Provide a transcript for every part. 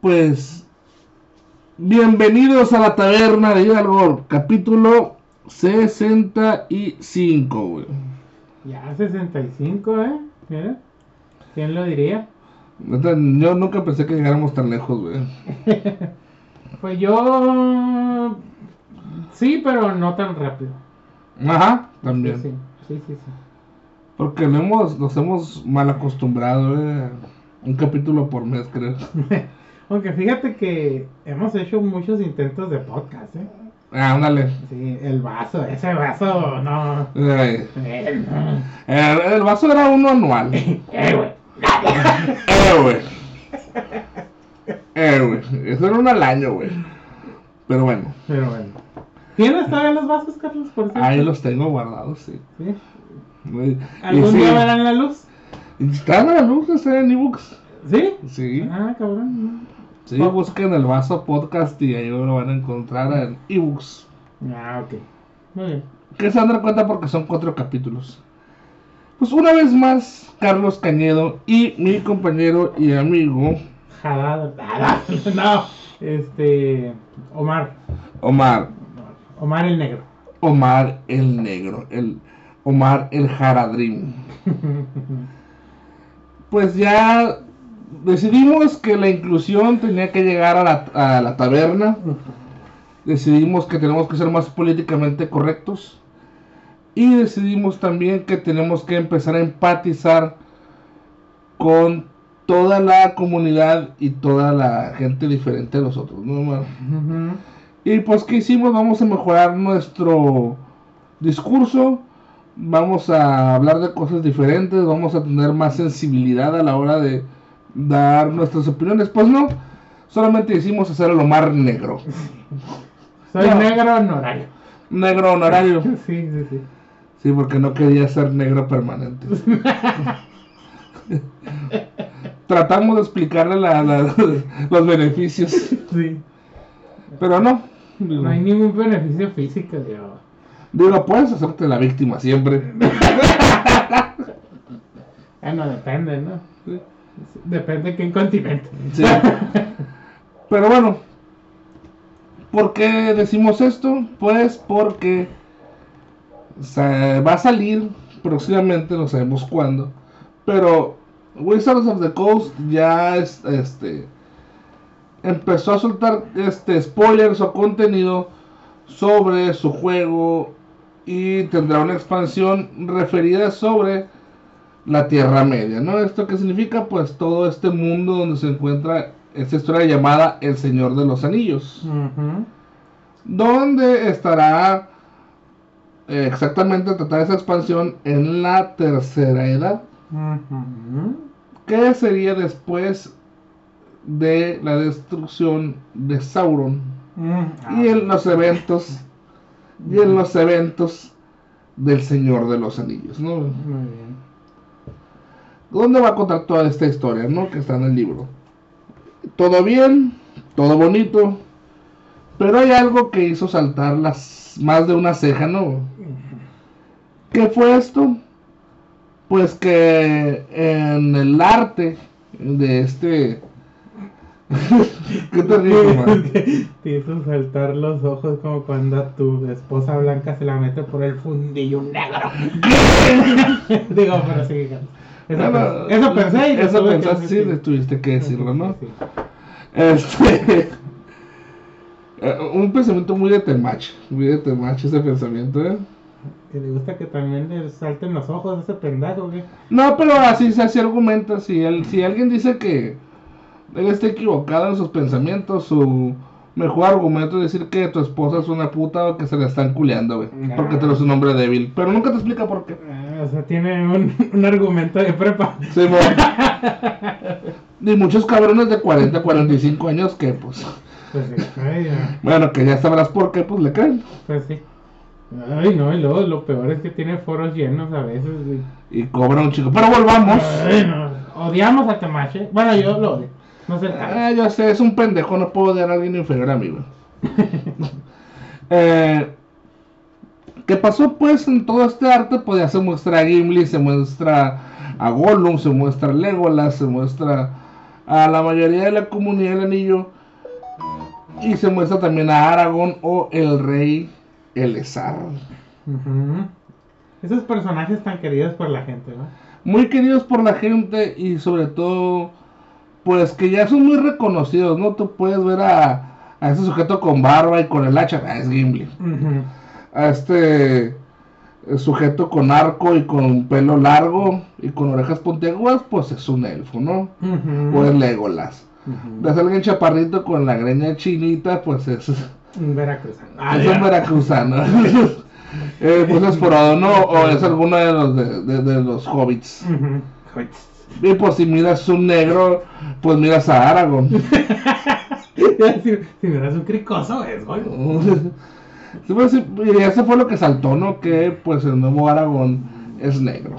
pues bienvenidos a la taberna de Hidalgo, capítulo 65, güey. Ya 65, ¿eh? Mira. ¿Quién lo diría? Yo nunca pensé que llegáramos tan lejos, güey. Pues yo... Sí, pero no tan rápido. Ajá, también. Sí, sí, sí. sí. Porque hemos, nos hemos mal acostumbrado, güey. Un capítulo por mes, creo. Aunque fíjate que hemos hecho muchos intentos de podcast, ¿eh? Ah, ándale. Sí, el vaso, ese vaso, no. Eh, Eh, no. El, el vaso era uno anual. Eh, güey. Eh, güey. Eh, güey. Eso era uno al año, güey. Pero bueno, Pero bueno. ¿Tienes todavía los vasos, Carlos? Por cierto? ahí los tengo guardados, sí. ¿Sí? Muy- ¿Algún sí, día verán la luz? Están a la luz, están en ebooks. ¿Sí? Sí. Ah, cabrón. Sí, busquen el vaso podcast y ahí lo van a encontrar en ebooks. Ah, ok. Muy bien. Que se dar cuenta porque son cuatro capítulos. Pues una vez más, Carlos Cañedo y mi compañero y amigo Jadad. Ah, No, este. Omar. Omar. Omar el negro. Omar el Negro. El Omar el Jaradrim. Pues ya decidimos que la inclusión tenía que llegar a la, a la taberna. Decidimos que tenemos que ser más políticamente correctos. Y decidimos también que tenemos que empezar a empatizar con toda la comunidad y toda la gente diferente a nosotros, ¿no. Y pues, ¿qué hicimos? Vamos a mejorar nuestro discurso. Vamos a hablar de cosas diferentes. Vamos a tener más sensibilidad a la hora de dar nuestras opiniones. Pues no, solamente hicimos hacer el Omar negro. Soy No. negro honorario. Negro honorario. Sí, sí, sí. Sí, porque no quería ser negro permanente. Tratamos de explicarle la- la- los beneficios. Sí. Pero no. No hay ningún beneficio físico, Dios. Digo, puedes hacerte la víctima siempre. Bueno, depende, ¿no? Depende de qué continente. Sí. Pero bueno, ¿por qué decimos esto? Pues porque sa- va a salir próximamente, no sabemos cuándo, pero Wizards of the Coast ya es- este empezó a soltar este spoilers o contenido sobre su juego y tendrá una expansión referida sobre la Tierra Media, ¿no? ¿Esto qué significa? Pues todo este mundo donde se encuentra esta historia llamada El Señor de los Anillos, Ujú. donde estará eh, exactamente tratar esa expansión en la Tercera Edad, Ujú. que sería después de la destrucción de Sauron Mm, y en los eventos y en los eventos del Señor de los Anillos, ¿no? Muy bien. ¿Dónde va a contar toda esta historia, no? Que está en el libro. Todo bien, todo bonito, pero hay algo que hizo saltar las más de una ceja, ¿no? ¿Qué fue esto? Pues que en el arte de este ¿Qué te digo, man? Te hizo saltar los ojos como cuando a tu esposa blanca se la mete por el fundillo negro. Digo, pero sí, eso, pensé y eso que pensaste, sí, le tuviste que decirlo, ¿no? Sí. Este. eh, un pensamiento muy de Temach. Muy de Temach ese pensamiento, ¿eh? Que le gusta que también le salten los ojos a ese pendejo, ¿qué? No, pero así se así argumenta. Si, él, si alguien dice que él está equivocado en sus pensamientos, su mejor argumento es decir que tu esposa es una puta o que se le están culeando, güey. Porque te lo es un hombre débil. Pero nunca te explica por qué. Ah, o sea, tiene un, un argumento de prepa. Sí, mo. Y muchos cabrones de 40, 45 años que, pues, Pues sí, ay, bueno, que ya sabrás por qué, pues le creen. Pues sí. Ay, no, y luego lo peor es que tiene foros llenos a veces, güey. Y cobra un chico. Pero volvamos. Ay, no. Odiamos a Temache. Bueno, yo lo odio. No sé. Ah, yo sé, es un pendejo, no puedo odiar a alguien inferior a mí, güey. eh, ¿Qué pasó pues en todo este arte? Pues ya se muestra a Gimli, se muestra a Gollum, se muestra a Legolas, se muestra a la mayoría de la comunidad del anillo. Y se muestra también a Aragorn o el rey Elezar. Ujú. Esos personajes tan queridos por la gente, ¿no? Muy queridos por la gente y sobre todo, pues que ya son muy reconocidos, ¿no? Tú puedes ver a, a ese sujeto con barba y con el hacha, ah, es Gimli. A este eh, sujeto con arco y con pelo largo y con orejas puntiagudas, pues es un elfo, ¿no? O es Legolas. Ujú. Ves a alguien chaparrito con la greña chinita, pues es, es Un veracruzano. un veracruzano. Eh, pues es Frodo, ¿no? O es alguno de los, de, de- de los hobbits. Y pues si miras un negro, pues miras a Aragorn. Decir, si miras un cricoso, es güey. Sí, sí, y eso fue lo que saltó, ¿no? Que pues el nuevo Aragorn es negro.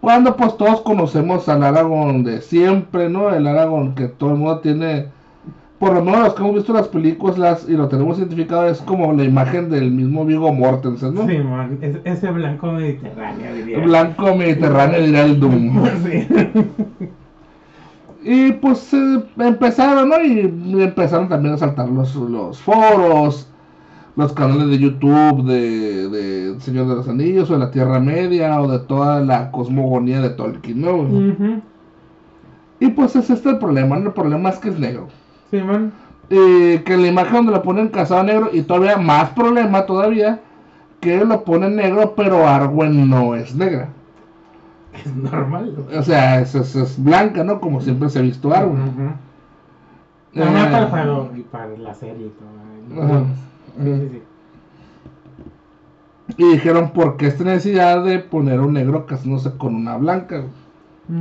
Cuando pues todos conocemos al Aragorn de siempre, ¿no? El Aragorn que todo el mundo tiene, por lo menos los que hemos visto las películas y lo tenemos identificado, es como la imagen del mismo Viggo Mortensen, ¿no? Es- ese blanco mediterráneo, diría. Blanco mediterráneo diría el Doom. Sí. Y pues eh, empezaron, ¿no? Y empezaron también a saltar los, los foros, los canales de YouTube de, de Señor de los Anillos o de la Tierra Media o de toda la cosmogonía de Tolkien, ¿no? Ujú. Y pues es este el problema, ¿no? El problema es que es negro. Simón. Eh, que la imagen donde lo ponen casado negro y todavía más problema todavía que lo ponen negro pero Arwen no es negra. Es normal. ¿no? O sea, es, es- es blanca, ¿no? Como siempre se ha visto Arwen. No, no, Eh, para el juego y para la serie y todo. Sí, sí, sí. Y dijeron, ¿por qué esta necesidad de poner un negro casándose con una blanca?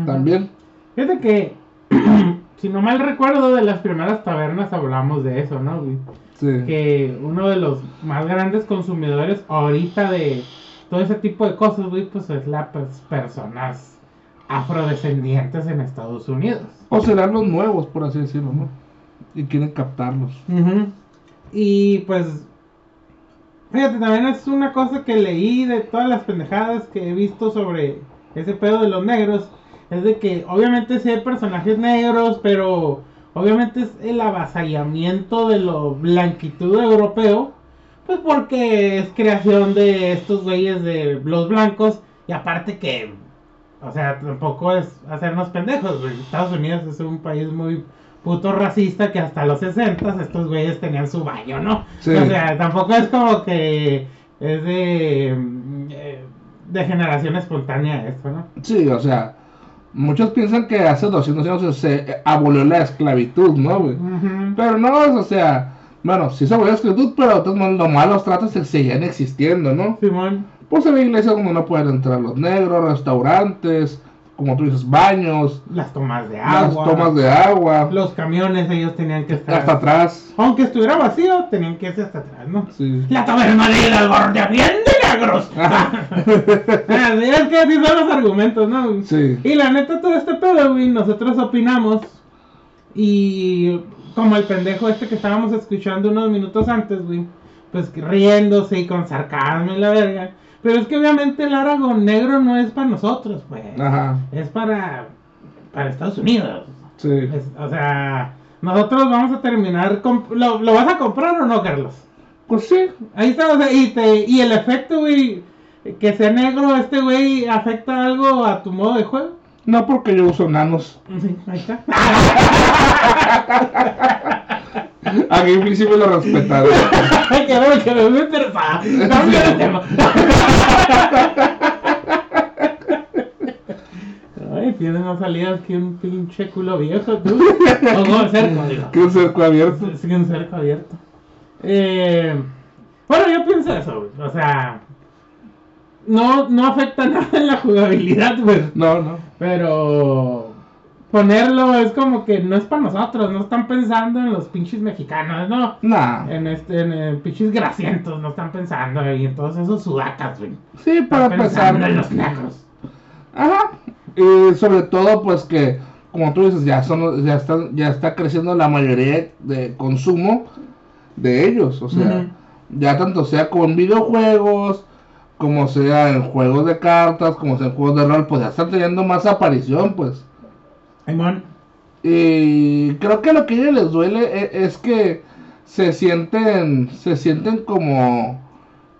También. Fíjate que, si no mal recuerdo, de las primeras tabernas hablamos de eso, ¿no? Sí. Que uno de los más grandes consumidores ahorita de todo ese tipo de cosas, güey, pues es las personas afrodescendientes en Estados Unidos. O serán los nuevos, por así decirlo, ¿no? Y quieren captarlos. Y pues, fíjate, también es una cosa que leí de todas las pendejadas que he visto sobre ese pedo de los negros. Es de que obviamente sí hay personajes negros, pero obviamente es el avasallamiento de lo blanquitud europeo. Pues porque es creación de estos güeyes de los blancos. Y aparte que, o sea, tampoco es hacernos pendejos. Estados Unidos es un país muy puto racista que hasta los 60 estos güeyes tenían su baño, ¿no? Sí. O sea, tampoco es como que es de, eh, de generación espontánea esto, ¿no? Sí, o sea, muchos piensan que hace 200 años se abolió la esclavitud, ¿no? güey? Pero no, o sea, bueno, sí se abolió la esclavitud, pero todos los malos tratos se seguían existiendo, ¿no? Simón. Pues en la iglesia donde no pueden entrar los negros, restaurantes, como tú dices, baños, Las tomas de las agua. tomas de agua, Los camiones ellos tenían que estar. hasta atrás. Aunque estuviera vacío, tenían que irse hasta atrás, ¿no? Sí. La taberna de de bien de negros. Ah, es que así son los argumentos, ¿no? Sí. Y la neta, todo este pedo, güey, nosotros opinamos. Y como el pendejo este que estábamos escuchando unos minutos antes, güey, pues riéndose y con sarcasmo y la verga. Pero es que obviamente el Aragón negro no es para nosotros, pues. Ajá. Es para, para Estados Unidos. Sí. Es- o sea, nosotros vamos a terminar. ¿Lo, ¿Lo vas a comprar o no, Carlos? Pues sí. Ahí está, o sea, y, te, y el efecto, güey, que sea negro, este güey, ¿afecta algo a tu modo de juego? No porque yo uso nanos. Sí, ahí está. A Gimli sí me lo respetaron. que bueno, que me interesaba. Cambia de tema. Ay, tiene más salidas que un pinche culo viejo, tú. O no, cerco, digo. Que un cerco abierto. Sí, un cerco abierto. Eh, bueno, yo pienso eso, güey. O sea, no, no afecta nada en la jugabilidad, güey. No, no. Pero ponerlo es como que no es para nosotros, no están pensando en los pinches mexicanos, no. En este, en eh, pinches grasientos, no están pensando y en todos esos sudacas, güey. Sí, para Están pensando en los negros. Ajá. Y sobre todo, pues que, como tú dices, ya son, ya están, ya está creciendo la mayoría de consumo de ellos. O sea, ya tanto sea con videojuegos, como sea en juegos de cartas, como sea en juegos de rol, pues ya están teniendo más aparición, pues. Y creo que lo que a ellos les duele e- es, que se sienten, se sienten como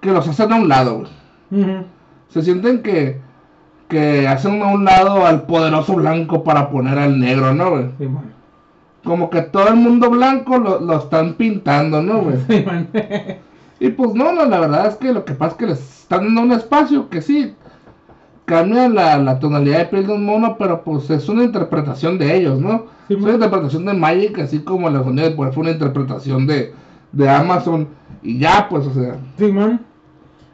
que los hacen a un lado, güey. Se sienten que, que hacen a un lado al poderoso blanco para poner al negro, ¿no, güey? Como que todo el mundo blanco lo, lo están pintando, ¿no, güey? Y pues no, no, la verdad es que lo que pasa es que les están dando un espacio que sí cambian la, la tonalidad de piel de un mono, pero pues es una interpretación de ellos, ¿no? Sí, es una interpretación de Magic, así como la sonido de poder fue una interpretación de, de Amazon. Y ya, pues, o sea, Simón.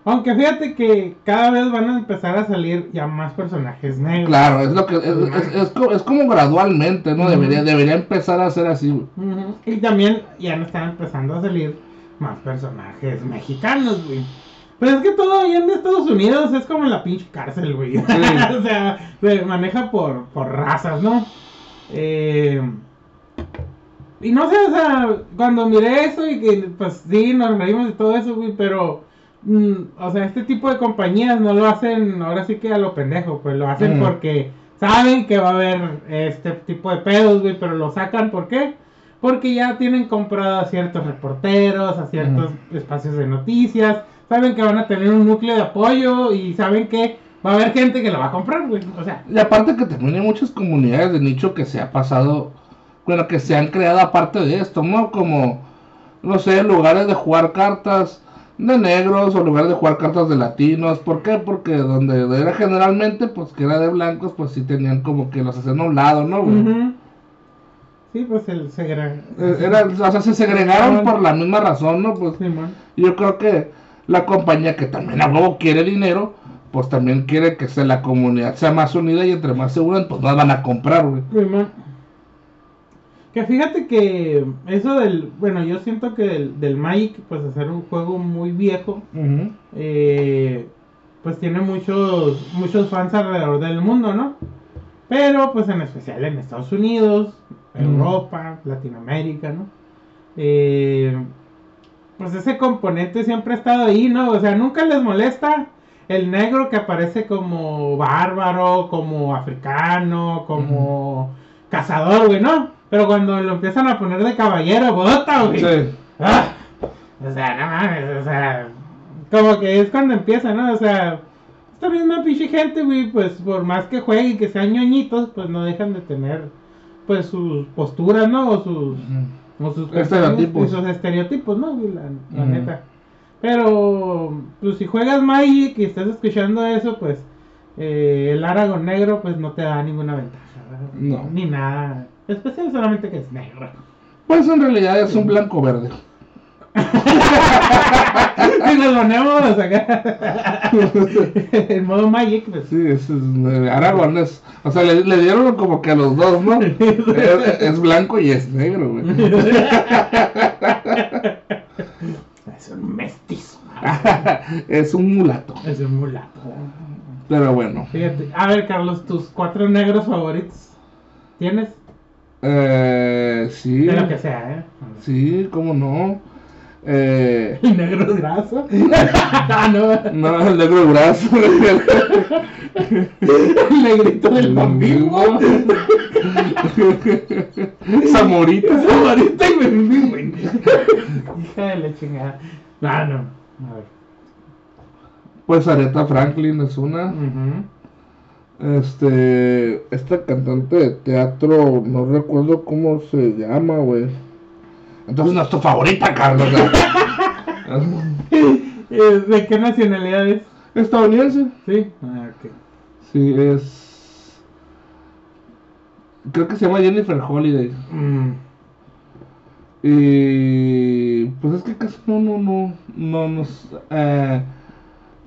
Aunque fíjate que cada vez van a empezar a salir ya más personajes negros. claro, es lo que es, es, es es como gradualmente, ¿no? Debería, debería empezar a ser así. Ujú. Y también ya no están empezando a salir más personajes mexicanos, güey. Pero es que todo allá en Estados Unidos es como la pinche cárcel, güey. o sea, se maneja por, por razas, ¿no? Eh, y no sé, o sea, cuando miré eso y que, pues sí, nos reímos y todo eso, güey, pero, mm, o sea, este tipo de compañías no lo hacen ahora sí que a lo pendejo, pues lo hacen Mm. porque saben que va a haber este tipo de pedos, güey, pero lo sacan, ¿por qué? Porque ya tienen comprado a ciertos reporteros, a ciertos espacios de noticias, saben que van a tener un núcleo de apoyo y saben que va a haber gente que lo va a comprar, güey, o sea, Y aparte que también hay muchas comunidades de nicho que se ha pasado, bueno, que se han creado aparte de esto, ¿no? Como, no sé, lugares de jugar cartas de negros o lugares de jugar cartas de latinos. ¿Por qué? Porque donde era generalmente, pues que era de blancos, pues sí tenían como que los hacían a un lado, ¿no? güey? sí, pues el segre... Eh, Era, o sea, se segregaron por la misma razón, ¿no? Pues Simón. yo creo que la compañía que también a huevo quiere dinero, pues también quiere que sea la comunidad sea más unida y entre más se unan, pues más van a comprar, güey. Que fíjate que eso del, bueno, yo siento que del, del Magic, pues hacer un juego muy viejo, eh, pues tiene muchos, muchos fans alrededor del mundo, ¿no? Pero pues en especial en Estados Unidos. Europa, Latinoamérica, ¿no? Eh, pues ese componente siempre ha estado ahí, ¿no? O sea, nunca les molesta el negro que aparece como bárbaro, como africano, como cazador, güey, ¿no? Pero cuando lo empiezan a poner de caballero, bota, güey. Sí. Ah, o sea, no mames, o sea, como que es cuando empieza, ¿no? O sea, esta misma pinche gente, güey, pues por más que juegue y que sean ñoñitos, pues no dejan de tener, pues sus posturas, ¿no? O sus, sus Estereotipos. y sus estereotipos, ¿no? La, neta. Pero, pues si juegas Magic y estás escuchando eso, pues eh, el Aragón negro, pues no te da ninguna ventaja. Ni nada. Especial solamente que es negro. Pues en realidad es un blanco verde. Si nos ponemos acá en modo Magic, pues Sí, es, es eh, Aragorn es, o sea, le, le dieron como que a los dos, ¿no? es, es blanco y es negro, güey. es un mestizo. es un mulato. Es un mulato. Pero bueno, Fíjate. A ver, Carlos, tus cuatro negros favoritos. ¿Tienes? eh, sí, De lo que sea, ¿eh? sí, cómo no. Eh, El negro graso. ah, no. no, el negro brazo. El negrito del bambino. Zamorita. Favorita y bambino. Hija de la chingada. Ah, no. A ver. Pues Aretha Franklin es una. Este, esta cantante de teatro, no recuerdo cómo se llama, güey. Entonces no es tu favorita, Carlos. Eh, ¿De qué nacionalidad es? Estadounidense. Sí. Ah, ok. Sí, es. Creo que se llama Jennifer Holiday. Mm. Y. Pues es que casi no, no, no. No nos. Eh,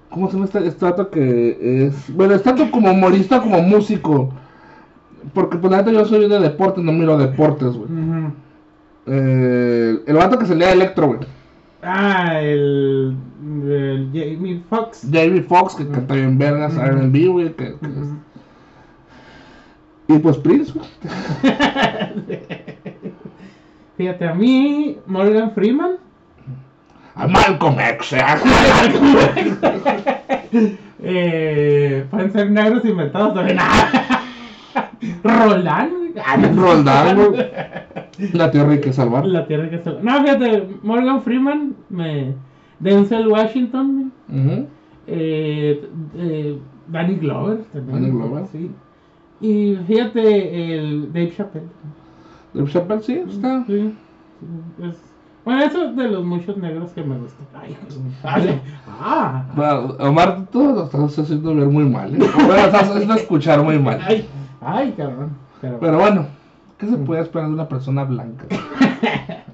¿Cómo se llama este vato que es. Bueno, es tanto como humorista como músico. Porque, pues, la neta, yo soy de deportes, no miro deportes, güey. Ujú. Eh, el vato que se lea Electro, güey. Ah, el, el Jamie Foxx. Jamie Foxx, que canta bien vergas. R&B, güey. que- que- Ujú. Y pues Prince, güey. Fíjate, a mí, Morgan Freeman. A Malcolm X, ¿eh? eh, pueden ser negros inventados también. Roland, güey. Roldán, güey. La tierra hay que salvar. La tierra que se... No, fíjate, Morgan Freeman, me... Denzel Washington, eh, eh, Danny Glover también. Danny Glover. Sí. Y fíjate, el Dave Chappelle. Dave Chappelle sí, está. Sí, es- Bueno, eso es de los muchos negros que me gustan. Ay, ah, Omar, tú lo estás haciendo ver muy mal. ¿eh? Bueno, estás haciendo escuchar muy mal. ay, ay, cabrón. Pero, Pero bueno, ¿qué se puede esperar de una persona blanca?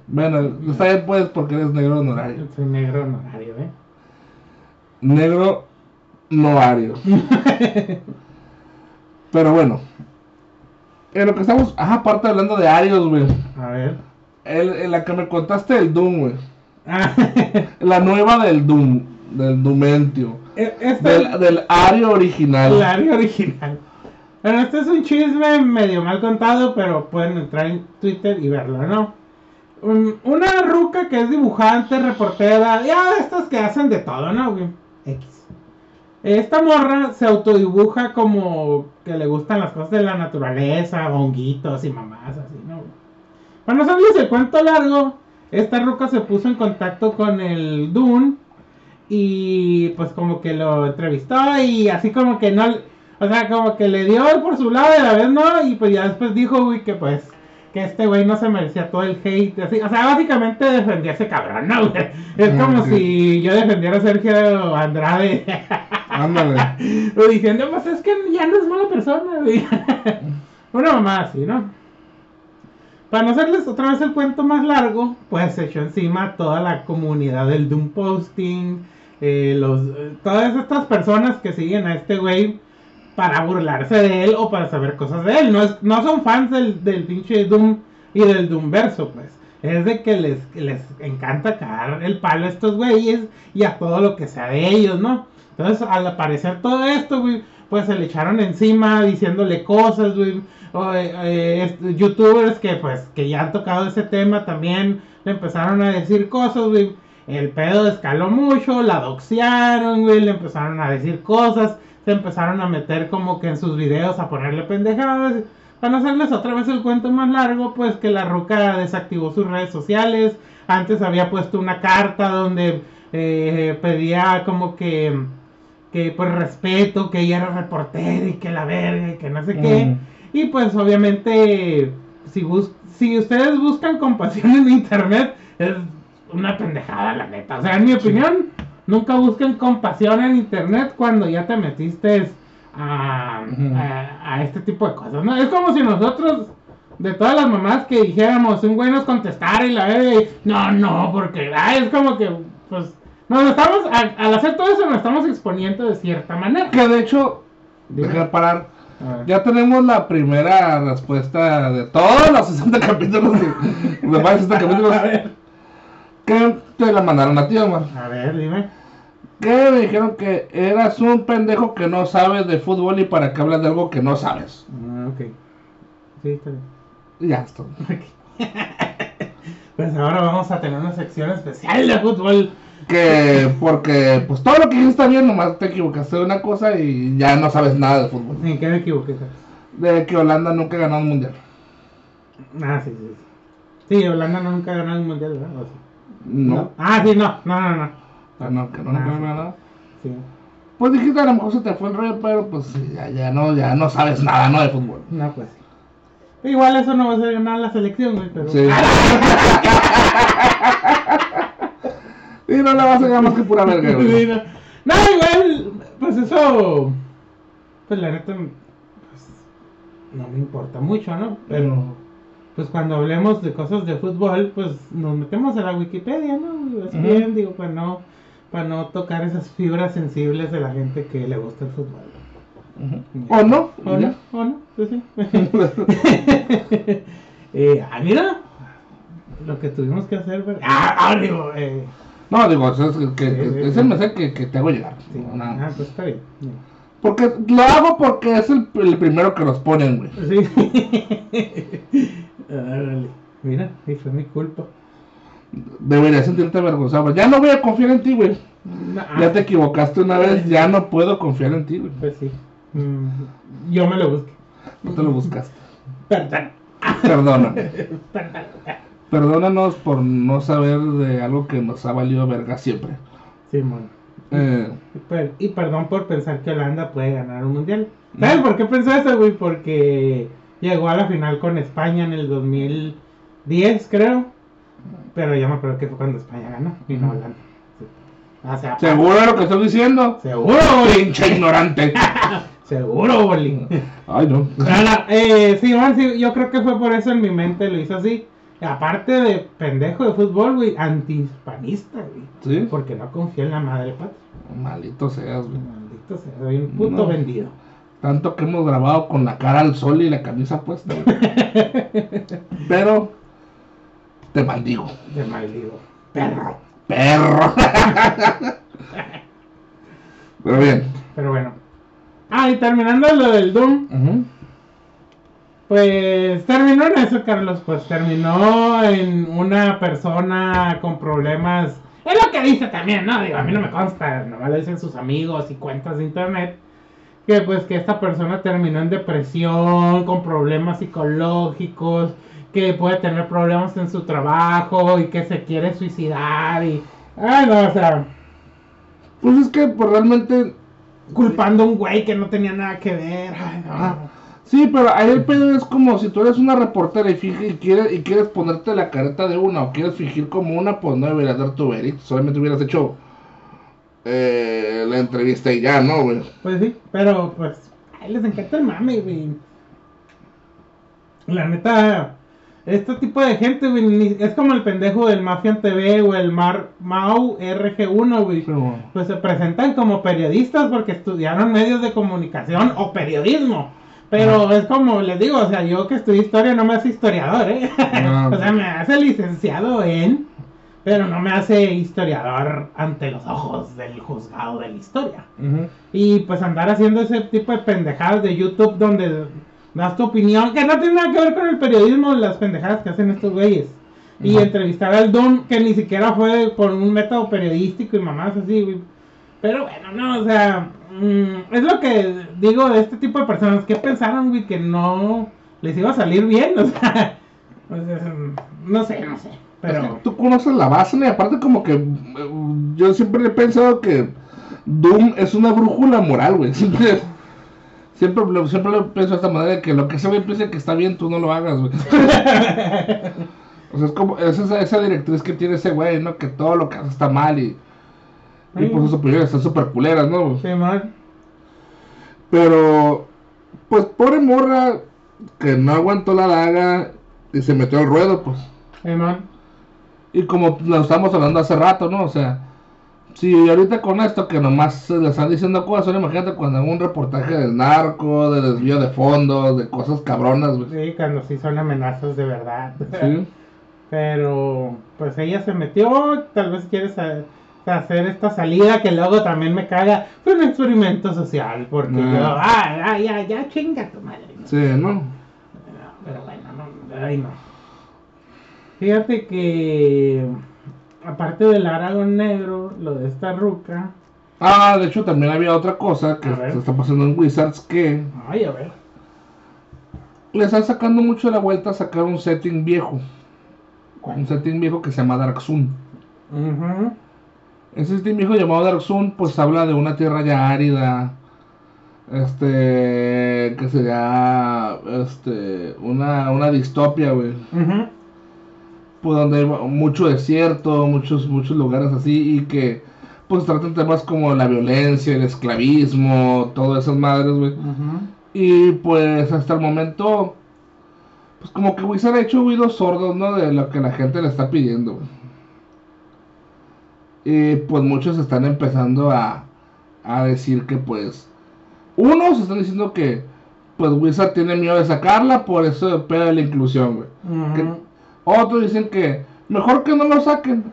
Bueno, está bien pues porque eres negro honorario. soy negro honorario, ¿eh? Negro noario. Pero bueno. En lo que estamos, ajá, aparte hablando de arios, güey. A ver. El, en la que me contaste del Doom, güey. Ah, La nueva del Doom, del Dumentio. este Del, del ario original. el área original. Bueno, este es un chisme medio mal contado, pero pueden entrar en Twitter y verlo, ¿no? Un- una ruca que es dibujante, reportera, ya de estas que hacen de todo, ¿no? X. Esta morra se autodibuja como que le gustan las cosas de la naturaleza, honguitos y mamás, así, ¿no? Para no el cuento largo, esta ruca se puso en contacto con el Dune y pues como que lo entrevistó y así como que no, o sea, como que le dio por su lado y a la vez no, y pues ya después dijo, güey, que pues que este güey no se merecía todo el hate, así, o sea, básicamente defendía a ese cabrón, ¿no? güey? Es como si yo defendiera a Sergio Andrade. Ándale. O diciendo, pues es que ya no es mala persona, güey. Una mamá así, ¿no? Para no hacerles otra vez el cuento más largo, pues se echó encima toda la comunidad del Doom Posting, eh, los, eh, todas estas personas que siguen a este güey para burlarse de él o para saber cosas de él. No, es, no son fans del, del pinche Doom y del Doomverso, pues. Es de que les, les encanta cagar el palo a estos güeyes y a todo lo que sea de ellos, ¿no? Entonces, al aparecer todo esto, güey, pues se le echaron encima diciéndole cosas, güey. O, eh, youtubers que, pues, que ya han tocado ese tema también le empezaron a decir cosas, güey. El pedo escaló mucho, la doxearon, güey, le empezaron a decir cosas, se empezaron a meter como que en sus videos a ponerle pendejadas. Para no hacerles otra vez el cuento más largo, pues que la ruca desactivó sus redes sociales. Antes había puesto una carta donde eh, pedía como que, que pues respeto, que ella era reportera y que la verga y que no sé qué. Y pues obviamente, si, bus si ustedes buscan compasión en internet, es una pendejada, la neta. O sea, en mi opinión, nunca busquen compasión en internet cuando ya te metiste a, a, a este tipo de cosas. ¿no? Es como si nosotros, de todas las mamás que dijéramos, un güey nos contestara y la y no, no, porque es como que, pues, nos estamos, al, al hacer todo eso, nos estamos exponiendo de cierta manera. Que de hecho, Dime. dejar parar. Ya tenemos la primera respuesta de todos los 60 capítulos. De, de más de 60 capítulos. Que te la mandaron a ti, Omar. A ver, dime. Que me dijeron que eras un pendejo que no sabes de fútbol y para qué hablas de algo que no sabes. Ah, ok. Sí, está bien. Ya está. Pues ahora vamos a tener una sección especial de fútbol. Que porque pues todo lo que dijiste está bien, nomás te equivocaste de una cosa y ya no sabes nada de fútbol. ¿En qué me equivoqué? De que Holanda nunca ganó un mundial. Ah, sí, sí. Sí, Holanda nunca ganó el mundial, ¿verdad? ¿O? No. Ah, sí, no, no, no, no. Ah, no, que no, sí. ganó nada. Sí. Pues dijiste a lo mejor se te fue el rollo, pero pues ya, ya no, ya no sabes nada, ¿no? De fútbol. No, pues. Igual eso no va a ser ganar la selección, güey, pero. Sí. y no la vas a ganar más que pura verga, güey. no. No, igual, pues eso. Pues la neta, pues, no me importa mucho, ¿no? Pero, pues cuando hablemos de cosas de fútbol, pues nos metemos a la Wikipedia, ¿no? Es bien, digo, para no, para no tocar esas fibras sensibles de la gente que le gusta el fútbol. ¿O no? ¿O no? ¿O no? Pues sí. eh, ah, mira, lo que tuvimos que hacer, ¿verdad? Ah, ah, digo, eh. No, digo, es, que, que- Sí, sí, es sí. el mensaje que, que te hago llegar. Ah, pues está bien. Porque lo hago porque es el, el primero que los ponen, güey. Sí. Árale. Mira, y fue mi culpa. Deberías sentirte avergonzado. Ya no voy a confiar en ti, güey. No, Ya ah, te equivocaste una vez, ya no puedo confiar en ti, güey. Pues sí. Mm, yo me lo busqué. No te lo buscaste. Perdón. Perdóname. Perdónanos por no saber de algo que nos ha valido verga siempre. Simón. Eh, Y per- Y perdón por pensar que Holanda puede ganar un mundial. ¿Sabes por qué pensó eso, güey? Porque llegó a la final con España en el 2010, creo. Pero ya me acuerdo que fue cuando España ganó y no. Holanda. Sí. O sea, ¿Seguro de lo que estoy diciendo? Seguro. Pinche ignorante. Seguro, Bolín. Ay, no. No, no, eh, sí, bueno, sí, yo creo que fue por eso en mi mente lo hizo así. Aparte de pendejo de fútbol, güey, antihispanista, güey. ¿Sí? Porque no confía en la madre patria. Maldito seas, güey. Maldito sea, soy un puto No. vendido. Tanto que hemos grabado con la cara al sol y la camisa puesta. Pero te maldigo. De maldigo. Perro. Perro. Pero bien. Pero bueno. Ah, y terminando lo del Doom, pues terminó en eso, Carlos. Pues terminó en una persona con problemas. Es lo que dice también, ¿no? Digo, a mí no me consta, nomás lo dicen sus amigos y cuentas de internet. Que pues que esta persona terminó en depresión, con problemas psicológicos, que puede tener problemas en su trabajo y que se quiere suicidar y... Ay, no, o sea, Pues es que pues, realmente. culpando a un güey que no tenía nada que ver. Ay, no. Sí, pero ahí el pedo es como si tú eres una reportera y, y quieres, y quieres ponerte la careta de una o quieres fingir como una, pues no deberías dar tu verdict. Solamente hubieras hecho eh, la entrevista y ya, ¿no, güey? Pues sí, pero pues a les encanta el mame, güey. La neta, este tipo de gente, güey, es como el pendejo del Mafian TV o el Mar Mau RG1, güey. Pero, Pues se presentan como periodistas porque estudiaron medios de comunicación o periodismo. Pero es como les digo, o sea, yo que estudié historia no me hace historiador, ¿eh? No. o sea, me hace licenciado en, pero no me hace historiador ante los ojos del juzgado de la historia. Y pues andar haciendo ese tipo de pendejadas de YouTube donde das tu opinión, que no tiene nada que ver con el periodismo, las pendejadas que hacen estos güeyes. Y entrevistar al Don, que ni siquiera fue por un método periodístico y mamás así, güey. Pero bueno, no, o sea, mm, es lo que digo de este tipo de personas. que pensaron, güey, que no les iba a salir bien? O sea, o sea, no sé, no sé. Pero, tú conoces la base, y aparte como que eh, yo siempre he pensado que Doom es una brújula moral, güey. Siempre, siempre, lo- siempre lo pienso de esta manera de que lo que ese güey piense que está bien, tú no lo hagas, güey. o sea, es como, es esa, esa directriz que tiene ese güey, ¿no? Que todo lo que hace está mal y, y pues sus opiniones están súper culeras, ¿no? sí, man. Pero, pues pobre morra que no aguantó la daga y se metió al ruedo, pues. Sí, man. Y como lo estamos hablando hace rato, ¿no? O sea, si ahorita con esto que nomás se le están diciendo cosas, imagínate cuando un reportaje del narco, de desvío de fondos, de cosas cabronas, güey. Sí, cuando sí son amenazas de verdad. Sí. Pero, pues ella se metió, tal vez quiere sa- hacer esta salida que luego también me caga. Fue un experimento social, porque Ah. yo, ah, ah, ya, ya, chinga tu madre. ¿no? Sí, ¿no? No, Pero bueno, no, ay no. Fíjate que, aparte del Aragón Negro, lo de esta ruca, Ah, de hecho también había otra cosa que se está pasando en Wizards que ay, a ver. le están sacando mucho la vuelta a sacar un setting viejo. Un setting viejo que se llama Dark Sun. Ujú. Ese setting viejo llamado Dark Sun pues habla de una tierra ya árida. Este que sería este una, una distopia, güey. Ujú. Pues donde hay mucho desierto, muchos muchos lugares así y que pues tratan temas como la violencia, el esclavismo, todas esas madres, güey. Y pues hasta el momento, pues como que Wizard ha hecho oídos sordos, ¿no? De lo que la gente le está pidiendo. güey. Y pues muchos están empezando a, a decir que pues, unos están diciendo que pues Wizard tiene miedo de sacarla, por eso de la inclusión, güey. Ujú. Otros dicen que mejor que no lo saquen,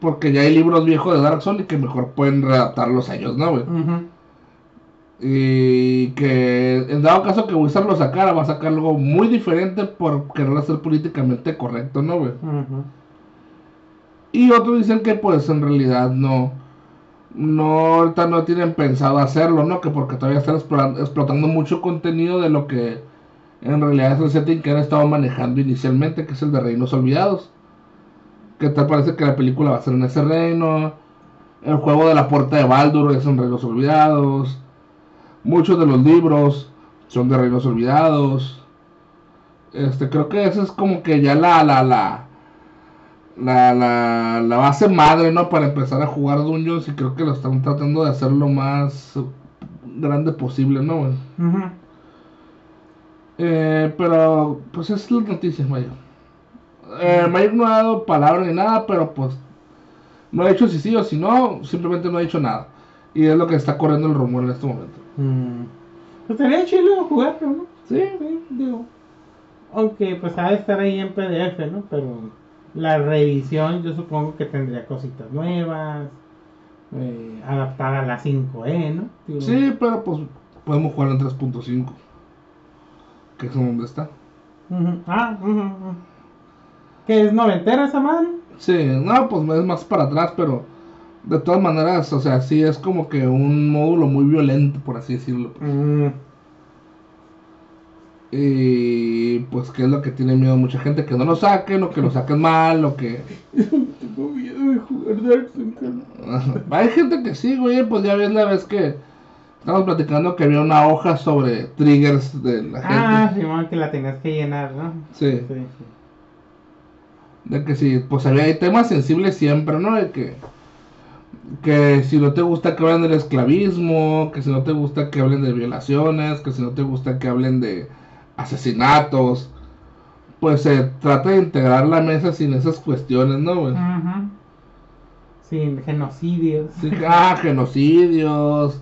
porque ya hay libros viejos de Dark Souls y que mejor pueden redactarlos ellos, ¿no, güey? Y que en dado caso que Wizard lo sacara, va a sacar algo muy diferente por querer hacer políticamente correcto, ¿no, güey? Y otros dicen que pues en realidad no, no, ahorita no tienen pensado hacerlo, ¿no? Que porque todavía están explotando mucho contenido de lo que En realidad es el setting que han estado manejando inicialmente, que es el de Reinos Olvidados. Que tal parece que la película va a ser en ese reino. El juego de la puerta de Baldur es en Reinos Olvidados. Muchos de los libros son de Reinos Olvidados. Este, creo que esa es como que ya la, la, la, la, la, la base madre, ¿no? Para empezar a jugar Dungeons y creo que lo están tratando de hacer lo más grande posible, ¿no? Ujú. Eh, pero, pues es la noticia, Mayo. Eh, Mayo no ha dado palabra ni nada, pero pues no ha dicho si sí o si no, simplemente no ha dicho nada. Y es lo que está corriendo el rumor en este momento. Mm. Pues estaría chido jugarlo, ¿no? Sí, Sí, digo. Aunque pues ha de estar ahí en PDF, ¿no? Pero la reedición yo supongo que tendría cositas nuevas, eh, adaptada a la 5E, ¿no? Digo, sí, pero pues podemos jugar en 3.5, que es donde está. Ah, ujú. ¿Que es noventera esa madre? Sí, no, pues es más para atrás, pero de todas maneras, o sea, sí es como que un módulo muy violento, por así decirlo. Mm. Y pues que es lo que tiene miedo mucha gente, que no lo saquen o que lo saquen mal o que... Tengo miedo de jugar Dark Souls. Hay gente que sí, güey, pues ya ves la vez que estamos platicando que había una hoja sobre triggers de la Ah, gente. Simón, que la tenías que llenar, ¿no? Sí, Sí, sí. de que sí, pues había temas sensibles siempre, ¿no? De que, que si no te gusta que hablen del esclavismo, que si no te gusta que hablen de violaciones, que si no te gusta que hablen de asesinatos, pues se trata de integrar la mesa sin esas cuestiones, ¿no, güey? Sin genocidios. Sí, ah, genocidios,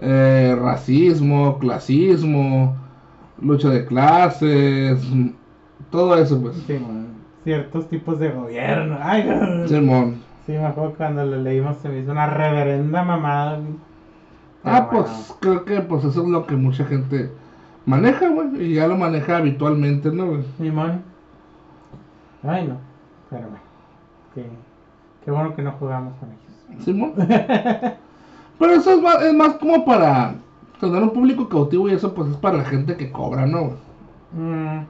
eh, racismo, clasismo, lucha de clases, mm, todo eso, pues. Simón. Ciertos tipos de gobierno. Ay. Simón. Sí, me acuerdo cuando lo leímos se me hizo una reverenda mamada. güey. Ah, pues creo que pues eso es lo que mucha gente maneja, güey, y ya lo maneja habitualmente, ¿no, güey? Simón. Ay, no. Pero bueno. Qué, qué bueno que no jugamos con ellos. Simón. Pero eso es más, es más como para tener un público cautivo y eso pues es para la gente que cobra, ¿no? Mm.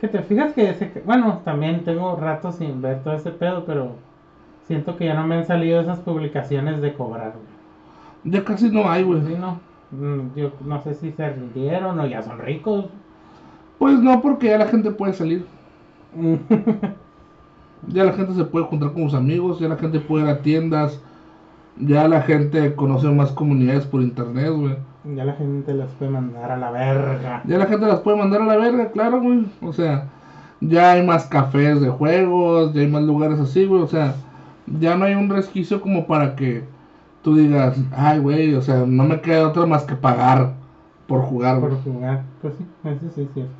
Que te fijas que ese. Bueno, también tengo rato sin ver todo ese pedo, pero siento que ya no me han salido esas publicaciones de cobrar, güey. Ya casi no hay, güey. Sí, no. Mm, Yo no sé si se rindieron o ya son ricos. Pues no, porque ya la gente puede salir. Ya la gente se puede juntar con sus amigos, ya la gente puede ir a tiendas, ya la gente conoce más comunidades por internet, güey. ya la gente las puede mandar a la verga. Ya la gente las puede mandar a la verga, claro, güey. O sea, ya hay más cafés de juegos, ya hay más lugares así, güey. O sea, ya no hay un resquicio como para que tú digas, ay, güey, o sea, no me queda otra más que pagar por jugar, güey. Por jugar. Pues sí, eso sí es cierto.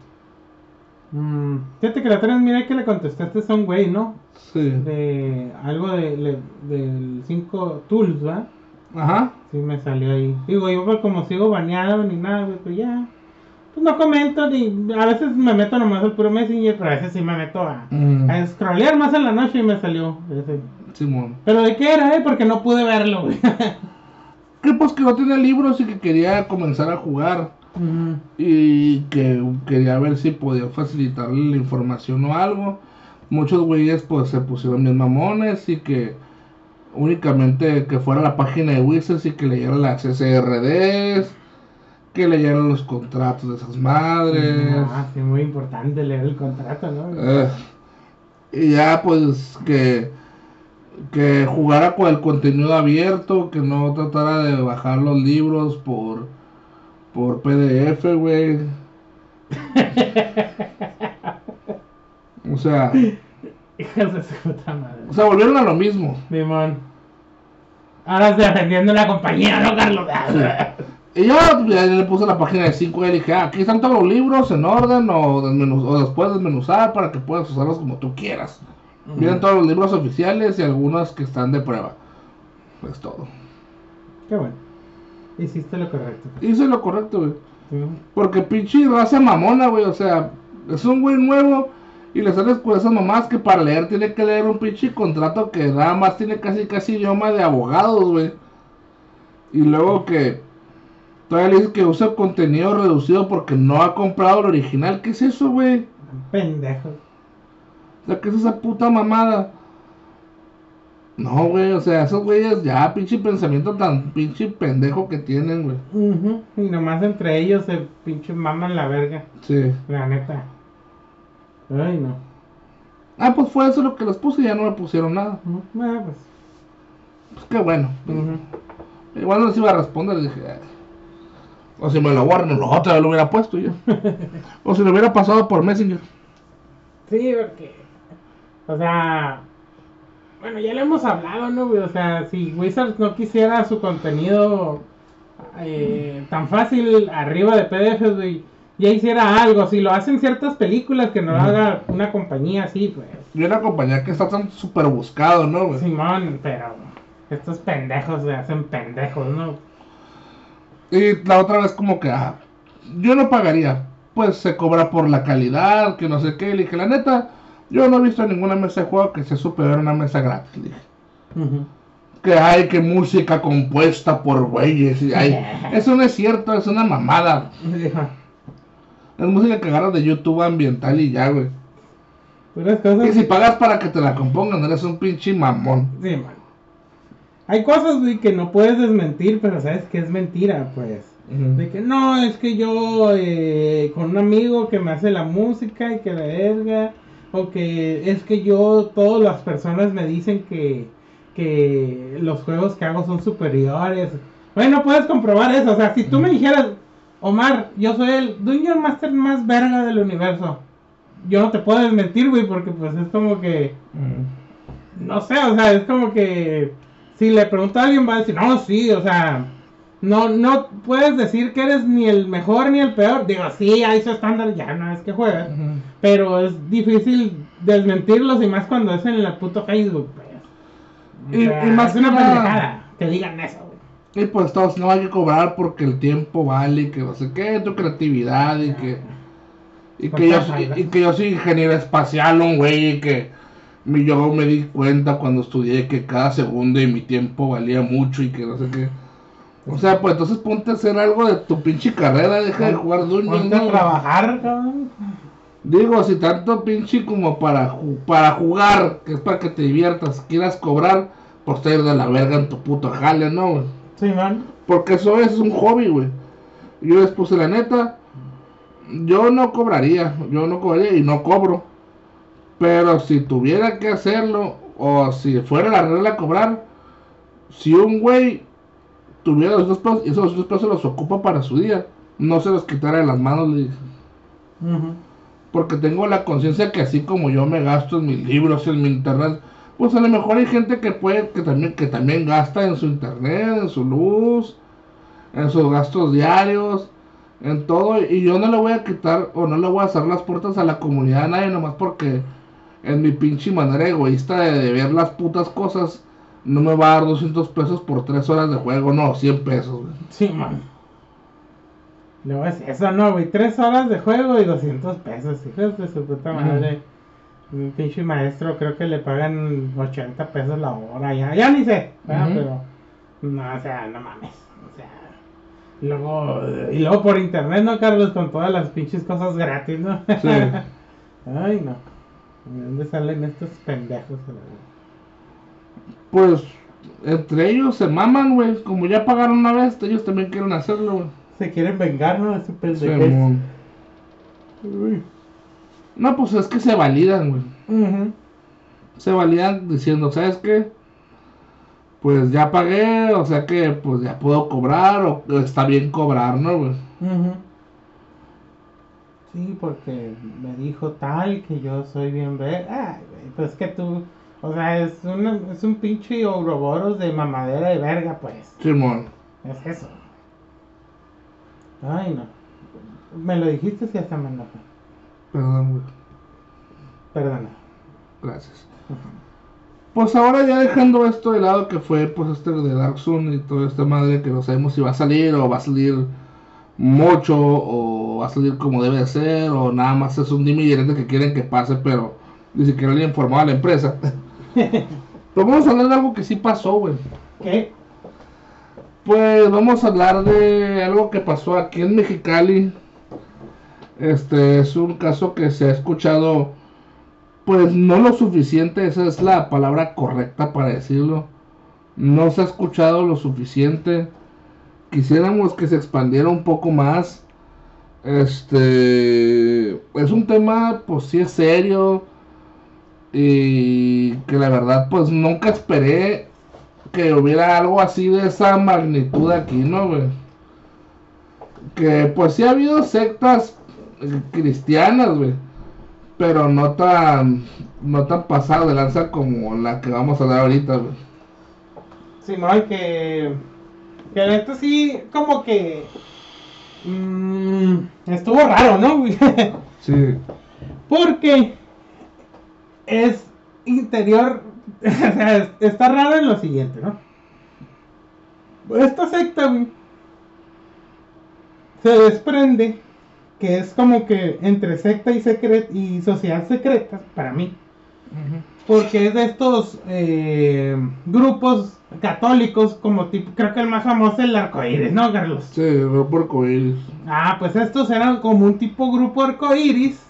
Mm, fíjate que la otra vez miré que le contestaste a un güey, ¿no? Sí. De algo de, le- del 5 Tools, ¿va? Ajá. Sí, me salió ahí. Digo, yo pues, como sigo baneado ni nada, güey, pues ya. Pues no comento ni. A veces me meto nomás al puro Messenger, pero a veces sí me meto a, Mm, a scrollear más en la noche y me salió ese. Simón. Pero de qué era, eh? Porque no pude verlo, güey. Que pues que no tenía libros y que quería comenzar a jugar. Y que quería ver si podía facilitarle la información o algo. Muchos güeyes pues se pusieron bien mamones y que únicamente que fuera a la página de Wizards y que leyeran las SRDs, que leyeran los contratos de esas madres. Ah, sí, muy importante leer el contrato, ¿no? Eh, y ya pues que que jugara con el contenido abierto, que no tratara de bajar los libros por por PDF, güey. O sea, Hijas de su puta madre. o sea, volvieron a lo mismo. Simón. Ahora estoy defendiendo la compañía, ¿no, Carlos? Y yo ya le puse la página de 5 y dije, ah, aquí están todos los libros en orden o, desmenu- o después desmenuzar para que puedas usarlos como tú quieras. Vienen todos los libros oficiales y algunos que están de prueba. Pues todo. Qué bueno. Hiciste lo correcto. Hice lo correcto, güey. Sí. Porque pinche raza mamona, güey. O sea, es un güey nuevo y le sales con esas mamás que para leer tiene que leer un pinche contrato que nada más tiene casi casi idioma de abogados, güey. Y luego que Todavía le dice que usa contenido reducido porque no ha comprado el original. ¿Qué es eso, güey? Pendejo. O sea, ¿qué es esa puta mamada? No, güey, o sea, esos güeyes ya, pinche pensamiento tan pinche pendejo que tienen, güey. Ujú, Y nomás entre ellos se pinche maman la verga. Sí. La neta. Ay, no. Ah, pues fue eso lo que les puse y ya no me pusieron nada. Ah, pues. Pues qué bueno. ujú. Igual no les iba a responder, dije. "Ay". O si me lo guardan, lo otra vez lo hubiera puesto yo. o si lo hubiera pasado por Messenger. Sí, porque. O sea. Bueno, ya lo hemos hablado, ¿no, güey? O sea, si Wizards no quisiera su contenido eh, tan fácil arriba de PDFs, güey, ya hiciera algo. Si lo hacen ciertas películas, que no lo haga una compañía así, pues. Y una compañía que está tan súper buscado, ¿no, güey? Simón, pero. Estos pendejos se hacen pendejos, ¿no? Y la otra vez como que, ah, yo no pagaría. Pues se cobra por la calidad, que no sé qué. Le dije, la neta, yo no he visto ninguna mesa de juego que sea superior a una mesa gratis. Dije. Ujú. Que hay que música compuesta por güeyes. y eso no es cierto, es una mamada. Es música que agarras de YouTube ambiental y ya, güey. Cosas. Y si pagas para que te la compongan, eres un pinche mamón. Sí, man. Hay cosas, güey, que no puedes desmentir, pero sabes que es mentira, pues. De que no, es que yo eh, con un amigo que me hace la música y que la verga, o que es que yo, todas las personas me dicen que, que los juegos que hago son superiores. Bueno, puedes comprobar eso, o sea, si tú me dijeras, Omar, yo soy el Dungeon Master más verga del universo, yo no te puedo desmentir, güey, porque pues es como que, no sé, o sea, es como que si le pregunto a alguien va a decir, no, sí, o sea, no, no puedes decir que eres ni el mejor ni el peor. Digo, sí, hay su estándar, ya no es que juegas. Pero es difícil desmentirlos y más cuando es en el puto Facebook, pues. O Y- sea, y más es una nada- pendejada que digan eso, güey. Y pues todos no hay que cobrar porque el tiempo vale y que no sé qué, tu creatividad y que y que yo soy, y que yo soy ingeniero espacial, un güey y que mi- yo me di cuenta cuando estudié que cada segundo de mi tiempo valía mucho y que no sé qué. O sea, pues entonces ponte a hacer algo de tu pinche carrera, deja de jugar Dungeons. Ponte a trabajar, cabrón. Digo, si tanto pinche como para, para jugar, que es para que te diviertas, quieras cobrar, pues te ir de la verga en tu puto jale, ¿no, güey? Sí, man. Porque eso es un hobby, güey. Yo les puse la neta. Yo no cobraría. Yo no cobraría y no cobro. Pero si tuviera que hacerlo, o si fuera la regla a cobrar, si un güey tuviera los dos pesos y esos dos pesos los ocupa para su día, no se los quitara de las manos, le dije. Ujú. Porque tengo la conciencia que así como yo me gasto en mis libros, en mi internet, pues a lo mejor hay gente que puede, que también, que también gasta en su internet, en su luz, en sus gastos diarios, en todo, y yo no le voy a quitar o no le voy a cerrar las puertas a la comunidad a nadie nomás porque en mi pinche manera egoísta de, de ver las putas cosas no me va a dar 200 pesos por 3 horas de juego, no, 100 pesos, güey. Sí, man. Luego es eso, no, güey. Tres horas de juego y 200 pesos, hijos de su puta madre. Un pinche maestro, creo que le pagan 80 pesos la hora, ya, ya ni sé. Ujú. pero no, o sea, no mames, o sea, luego, y luego por internet, ¿no, Carlos? Con todas las pinches cosas gratis, ¿no? Sí. Ay, no, ¿de dónde salen estos pendejos? a la verdad? Pues entre ellos se maman, güey, como ya pagaron una vez, ellos también quieren hacerlo, güey. Se quieren vengar, ¿no? De su pendejez. Uy. No, pues es que se validan, güey. Ujú. Se validan diciendo, ¿sabes qué? Pues ya pagué, o sea que pues ya puedo cobrar, o está bien cobrar, ¿no, güey? Sí, porque me dijo tal que yo soy bien ver. Ay, güey, pues que tú. O sea, es, una, es un pinche Ouroboros de mamadera de verga, pues. Simón. Es eso. Ay, no. Me lo dijiste y hasta me enojé. Perdón, güey. Perdona. Gracias. Pues ahora ya dejando esto de lado que fue pues este de Dark Sun y toda esta madre que no sabemos si va a salir o va a salir mucho o va a salir como debe de ser o nada más es un dime que quieren que pase pero ni siquiera le informado a la empresa. Pero vamos a hablar de algo que sí pasó, güey. ¿Qué? Pues vamos a hablar de algo que pasó aquí en Mexicali. Este es un caso que se ha escuchado, pues no lo suficiente, esa es la palabra correcta para decirlo. No se ha escuchado lo suficiente. Quisiéramos que se expandiera un poco más. Este es un tema, pues sí es serio. Y que la verdad, pues nunca esperé que hubiera algo así de esa magnitud aquí, ¿no, güey? Que pues sí ha habido sectas eh, cristianas, güey. Pero no tan, no tan pasado de lanza como la que vamos a dar ahorita, güey. Simón, que. Que esto sí, como que. mm, estuvo raro, ¿no? Sí. Porque. Es interior. o sea, es- está raro en lo siguiente, ¿no? Esta secta, güey. Se desprende que es como que entre secta y secret y sociedad secreta, para mí. Porque es de estos eh, grupos católicos, como tipo, creo que el más famoso es el arcoíris, ¿no, Carlos? Sí, fue por COVID. Ah, pues estos eran como un tipo grupo arcoíris,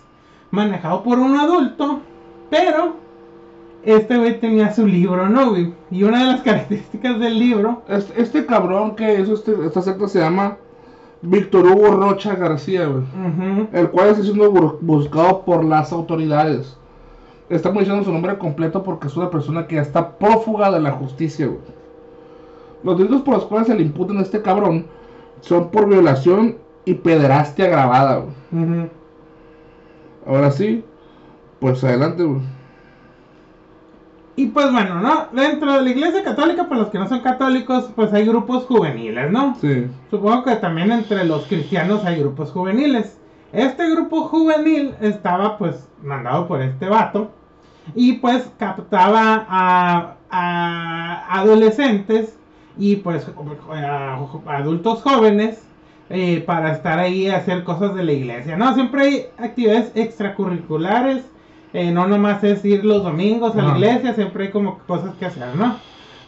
manejado por un adulto, pero este güey tenía su libro, ¿no, güey? Y una de las características del libro, Este, este cabrón que hizo este, esta secta se llama Víctor Hugo Rocha García, güey. El cual está siendo bu- buscado por las autoridades. Estamos diciendo su nombre completo porque es una persona que ya está prófuga de la justicia, güey. Los delitos por los cuales se le imputan a este cabrón son por violación y pederastia agravada, güey. Ahora sí, pues adelante, güey. Y pues bueno, ¿no? Dentro de la iglesia católica, para los que no son católicos, pues hay grupos juveniles, ¿no? Sí. Supongo que también entre los cristianos hay grupos juveniles. Este grupo juvenil estaba pues mandado por este vato y pues captaba a, a adolescentes y pues a adultos jóvenes eh, para estar ahí a hacer cosas de la iglesia, ¿no? Siempre hay actividades extracurriculares, eh, no nomás es ir los domingos a la iglesia, siempre hay como cosas que hacer, ¿no?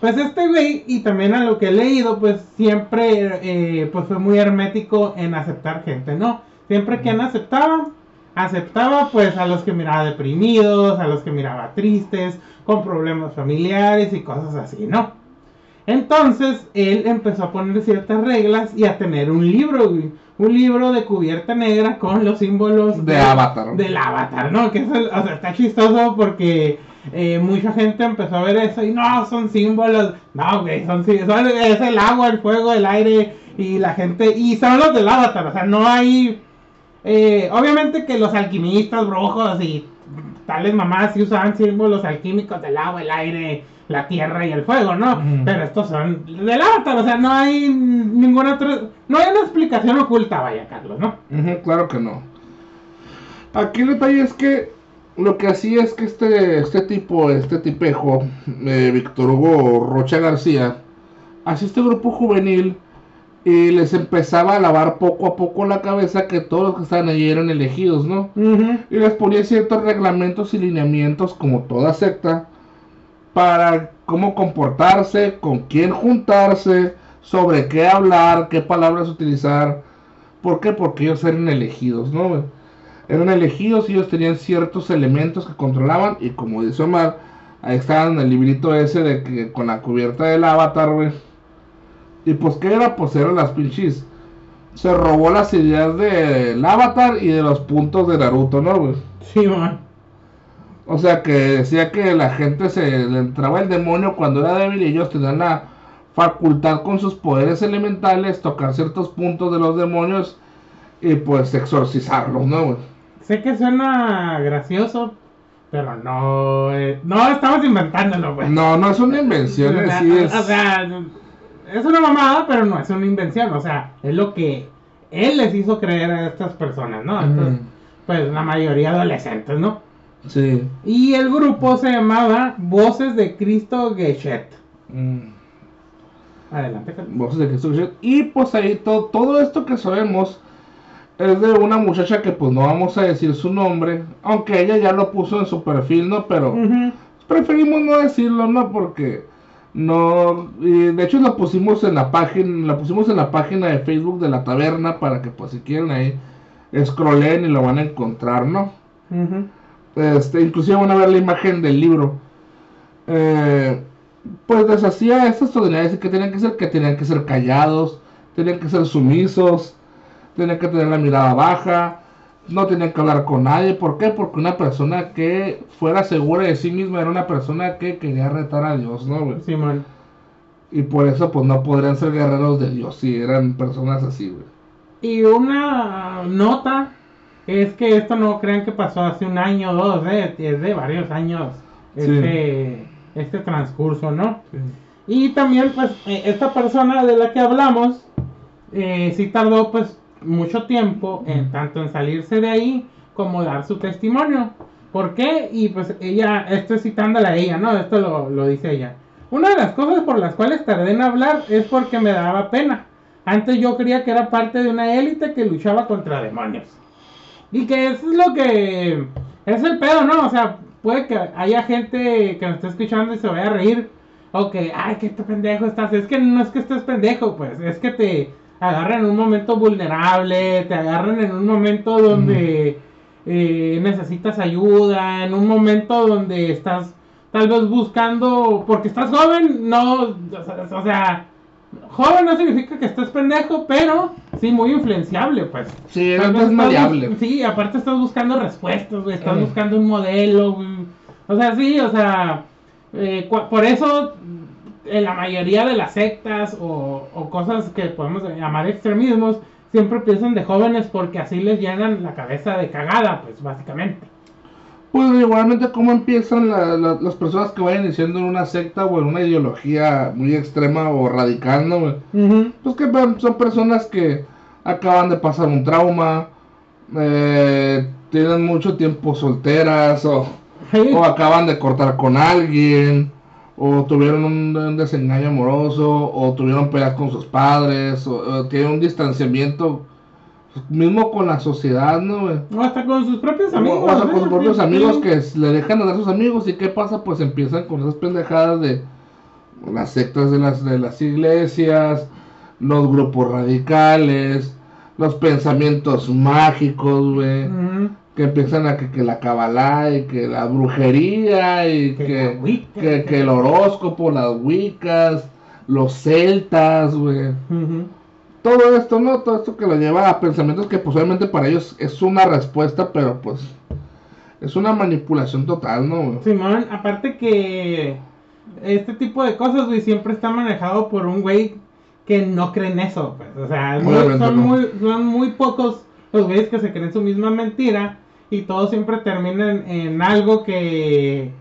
Pues este güey, y también a lo que he leído, pues siempre eh, pues fue muy hermético en aceptar gente, ¿no? Siempre quien aceptaba, aceptaba pues a los que miraba deprimidos, a los que miraba tristes, con problemas familiares y cosas así, ¿no? Entonces él empezó a poner ciertas reglas y a tener un libro, güey. Un libro de cubierta negra con los símbolos De Avatar. Del avatar, ¿no? Que eso, o sea, está chistoso porque eh, mucha gente empezó a ver eso y no, son símbolos. No, güey, son, son- es el agua, el fuego, el aire y la gente. Y son los del avatar, o sea, no hay. eh, obviamente que los alquimistas, brujos y tales mamás sí usaban símbolos alquímicos del agua, el aire, la tierra y el fuego, ¿no? Pero estos son del avatar, o sea, no hay ninguna otra. No hay una explicación oculta, vaya, Carlos, ¿no? Claro que no. Aquí el detalle es que lo que hacía es que este, este tipo, este tipejo, eh, Víctor Hugo Rocha García, hacía este grupo juvenil y les empezaba a lavar poco a poco la cabeza que todos los que estaban allí eran elegidos, ¿no? Y les ponía ciertos reglamentos y lineamientos, como toda secta, para cómo comportarse, con quién juntarse, sobre qué hablar, qué palabras utilizar. ¿Por qué? Porque ellos eran elegidos, ¿no? Eran elegidos y ellos tenían ciertos elementos que controlaban. Y como dice Omar, ahí estaban en el librito ese de que con la cubierta del avatar, güey. Y pues, ¿qué era? Pues eran las pinches. Se robó las ideas del avatar y de los puntos de Naruto, ¿no, güey? Sí, man. O sea que decía que la gente se le entraba el demonio cuando era débil y ellos tenían la facultad con sus poderes elementales tocar ciertos puntos de los demonios y pues exorcizarlos, ¿no? güey? Sé que suena gracioso, pero no. eh, no estamos inventándolo, güey. No, no es una invención, O en sea, sí es... o sea, es una mamada, pero no es una invención. O sea, es lo que él les hizo creer a estas personas, ¿no? Ujú. pues la mayoría adolescentes, ¿no? Sí. Y el grupo se llamaba Voces de Cristo Geshet. Mm. Adelante, Carlos. Voces de Cristo Geshet. Y pues ahí to- todo esto que sabemos es de una muchacha que pues no vamos a decir su nombre, aunque ella ya lo puso en su perfil, ¿no? Pero... Preferimos no decirlo, ¿no? Porque No, y de hecho lo pusimos en la página, la pusimos en la página de Facebook de la taberna para que pues si quieren ahí scrollen y lo van a encontrar, ¿no? Ujú. Este, inclusive van a ver la imagen del libro. Eh, pues deshacía estas tonalidades que tenían que ser, que tenían que ser callados, tenían que ser sumisos, tenían que tener la mirada baja, no tenían que hablar con nadie. ¿Por qué? Porque una persona que fuera segura de sí misma era una persona que quería retar a Dios, ¿no? güey? Simón. Y por eso pues no podrían ser guerreros de Dios si eran personas así, güey. Y una nota es que esto no crean que pasó hace un año o dos, ¿eh? es de varios años este, este transcurso, ¿no? Y también, pues, eh, esta persona de la que hablamos, eh, sí tardó, pues, mucho tiempo, en tanto en salirse de ahí, como dar su testimonio. ¿Por qué? Y pues ella, esto es citándola a ella, ¿no? Esto lo, lo dice ella. Una de las cosas por las cuales tardé en hablar es porque me daba pena. Antes yo creía que era parte de una élite que luchaba contra demonios. Y que eso es lo que... Es el pedo, ¿no? O sea, puede que haya gente que nos esté escuchando y se vaya a reír. O que, ay, qué pendejo estás. Es que no es que estés pendejo, pues. Es que te agarran en un momento vulnerable. Te agarran en un momento donde eh, necesitas ayuda. En un momento donde estás tal vez buscando... Porque estás joven, no... O sea... Joven no significa que estés pendejo, pero sí muy influenciable, pues. Sí, es estás maleable. Sí, aparte estás buscando respuestas, güey. Estás Eh. buscando un modelo, güey. O sea, sí, o sea. eh, por eso, en la mayoría de las sectas o, o cosas que podemos llamar extremismos, siempre piensan de jóvenes porque así les llenan la cabeza de cagada, pues, básicamente. Pues igualmente cómo empiezan la- la- las personas que vayan iniciando en una secta o en una ideología muy extrema o radical, ¿no? güey? Pues que son personas que acaban de pasar un trauma, eh, tienen mucho tiempo solteras o, Sí. o acaban de cortar con alguien o tuvieron un, un desengaño amoroso o tuvieron peleas con sus padres o, o tienen un distanciamiento mismo con la sociedad, ¿no? güey? O hasta con sus propios amigos. O, sea, ¿eh? con sus propios amigos que le dejan de dar sus amigos y qué pasa, pues empiezan con esas pendejadas de las sectas de las, de las iglesias, los grupos radicales, los pensamientos mágicos, güey, Ujú. que empiezan a que, que la cabalá y que la brujería y Que que, que, que el horóscopo, las wicas, los celtas, güey Ujú. Todo esto, ¿no? Todo esto que lo lleva a pensamientos que obviamente para ellos es una respuesta, pero pues es una manipulación total, ¿no? Simón, aparte que este tipo de cosas, güey, siempre está manejado por un güey que no cree en eso, pues. O sea, son, no. muy, son muy pocos los güeyes que se creen su misma mentira y todos siempre terminan en algo que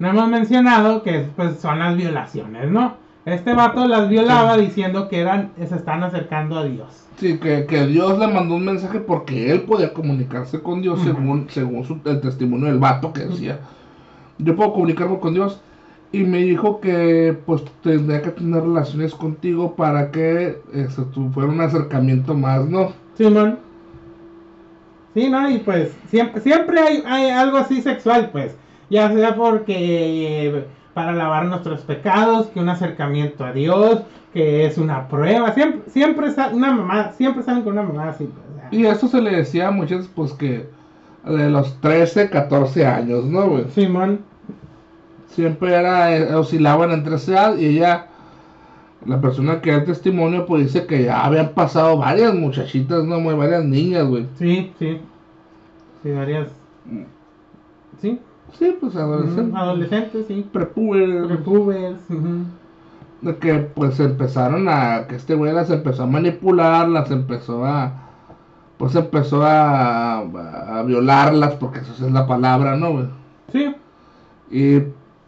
no hemos mencionado, que es, pues son las violaciones, ¿no? Este vato las violaba diciendo que eran, se están acercando a Dios. Sí, que, que Dios le mandó un mensaje porque él podía comunicarse con Dios según, según su- el testimonio del vato que decía, yo puedo comunicarme con Dios y me dijo que pues tendría que tener relaciones contigo para que eso, tu- fuera un acercamiento más, ¿no? Simón. Sí, ¿no? Y pues siempre, siempre hay, hay algo así sexual, pues. Ya sea porque eh, para lavar nuestros pecados, que un acercamiento a Dios, que es una prueba. Siempre, siempre una mamá, siempre salen con una mamá así. pues. Y eso se le decía a muchos pues que de los 13, 14 años, ¿no? güey? Simón. siempre era eh, oscilaban entre esa edad y ella la persona que da el testimonio pues dice que ya habían pasado varias muchachitas no muy varias niñas güey Sí, sí. Sí, varias. Sí. Sí pues adolescentes Ujú, Adolescentes, sí. prepúberes, Repubers. ujú. de que pues empezaron a que este güey las empezó a manipular las empezó a pues empezó a, a violarlas porque esa es la palabra no güey Sí. y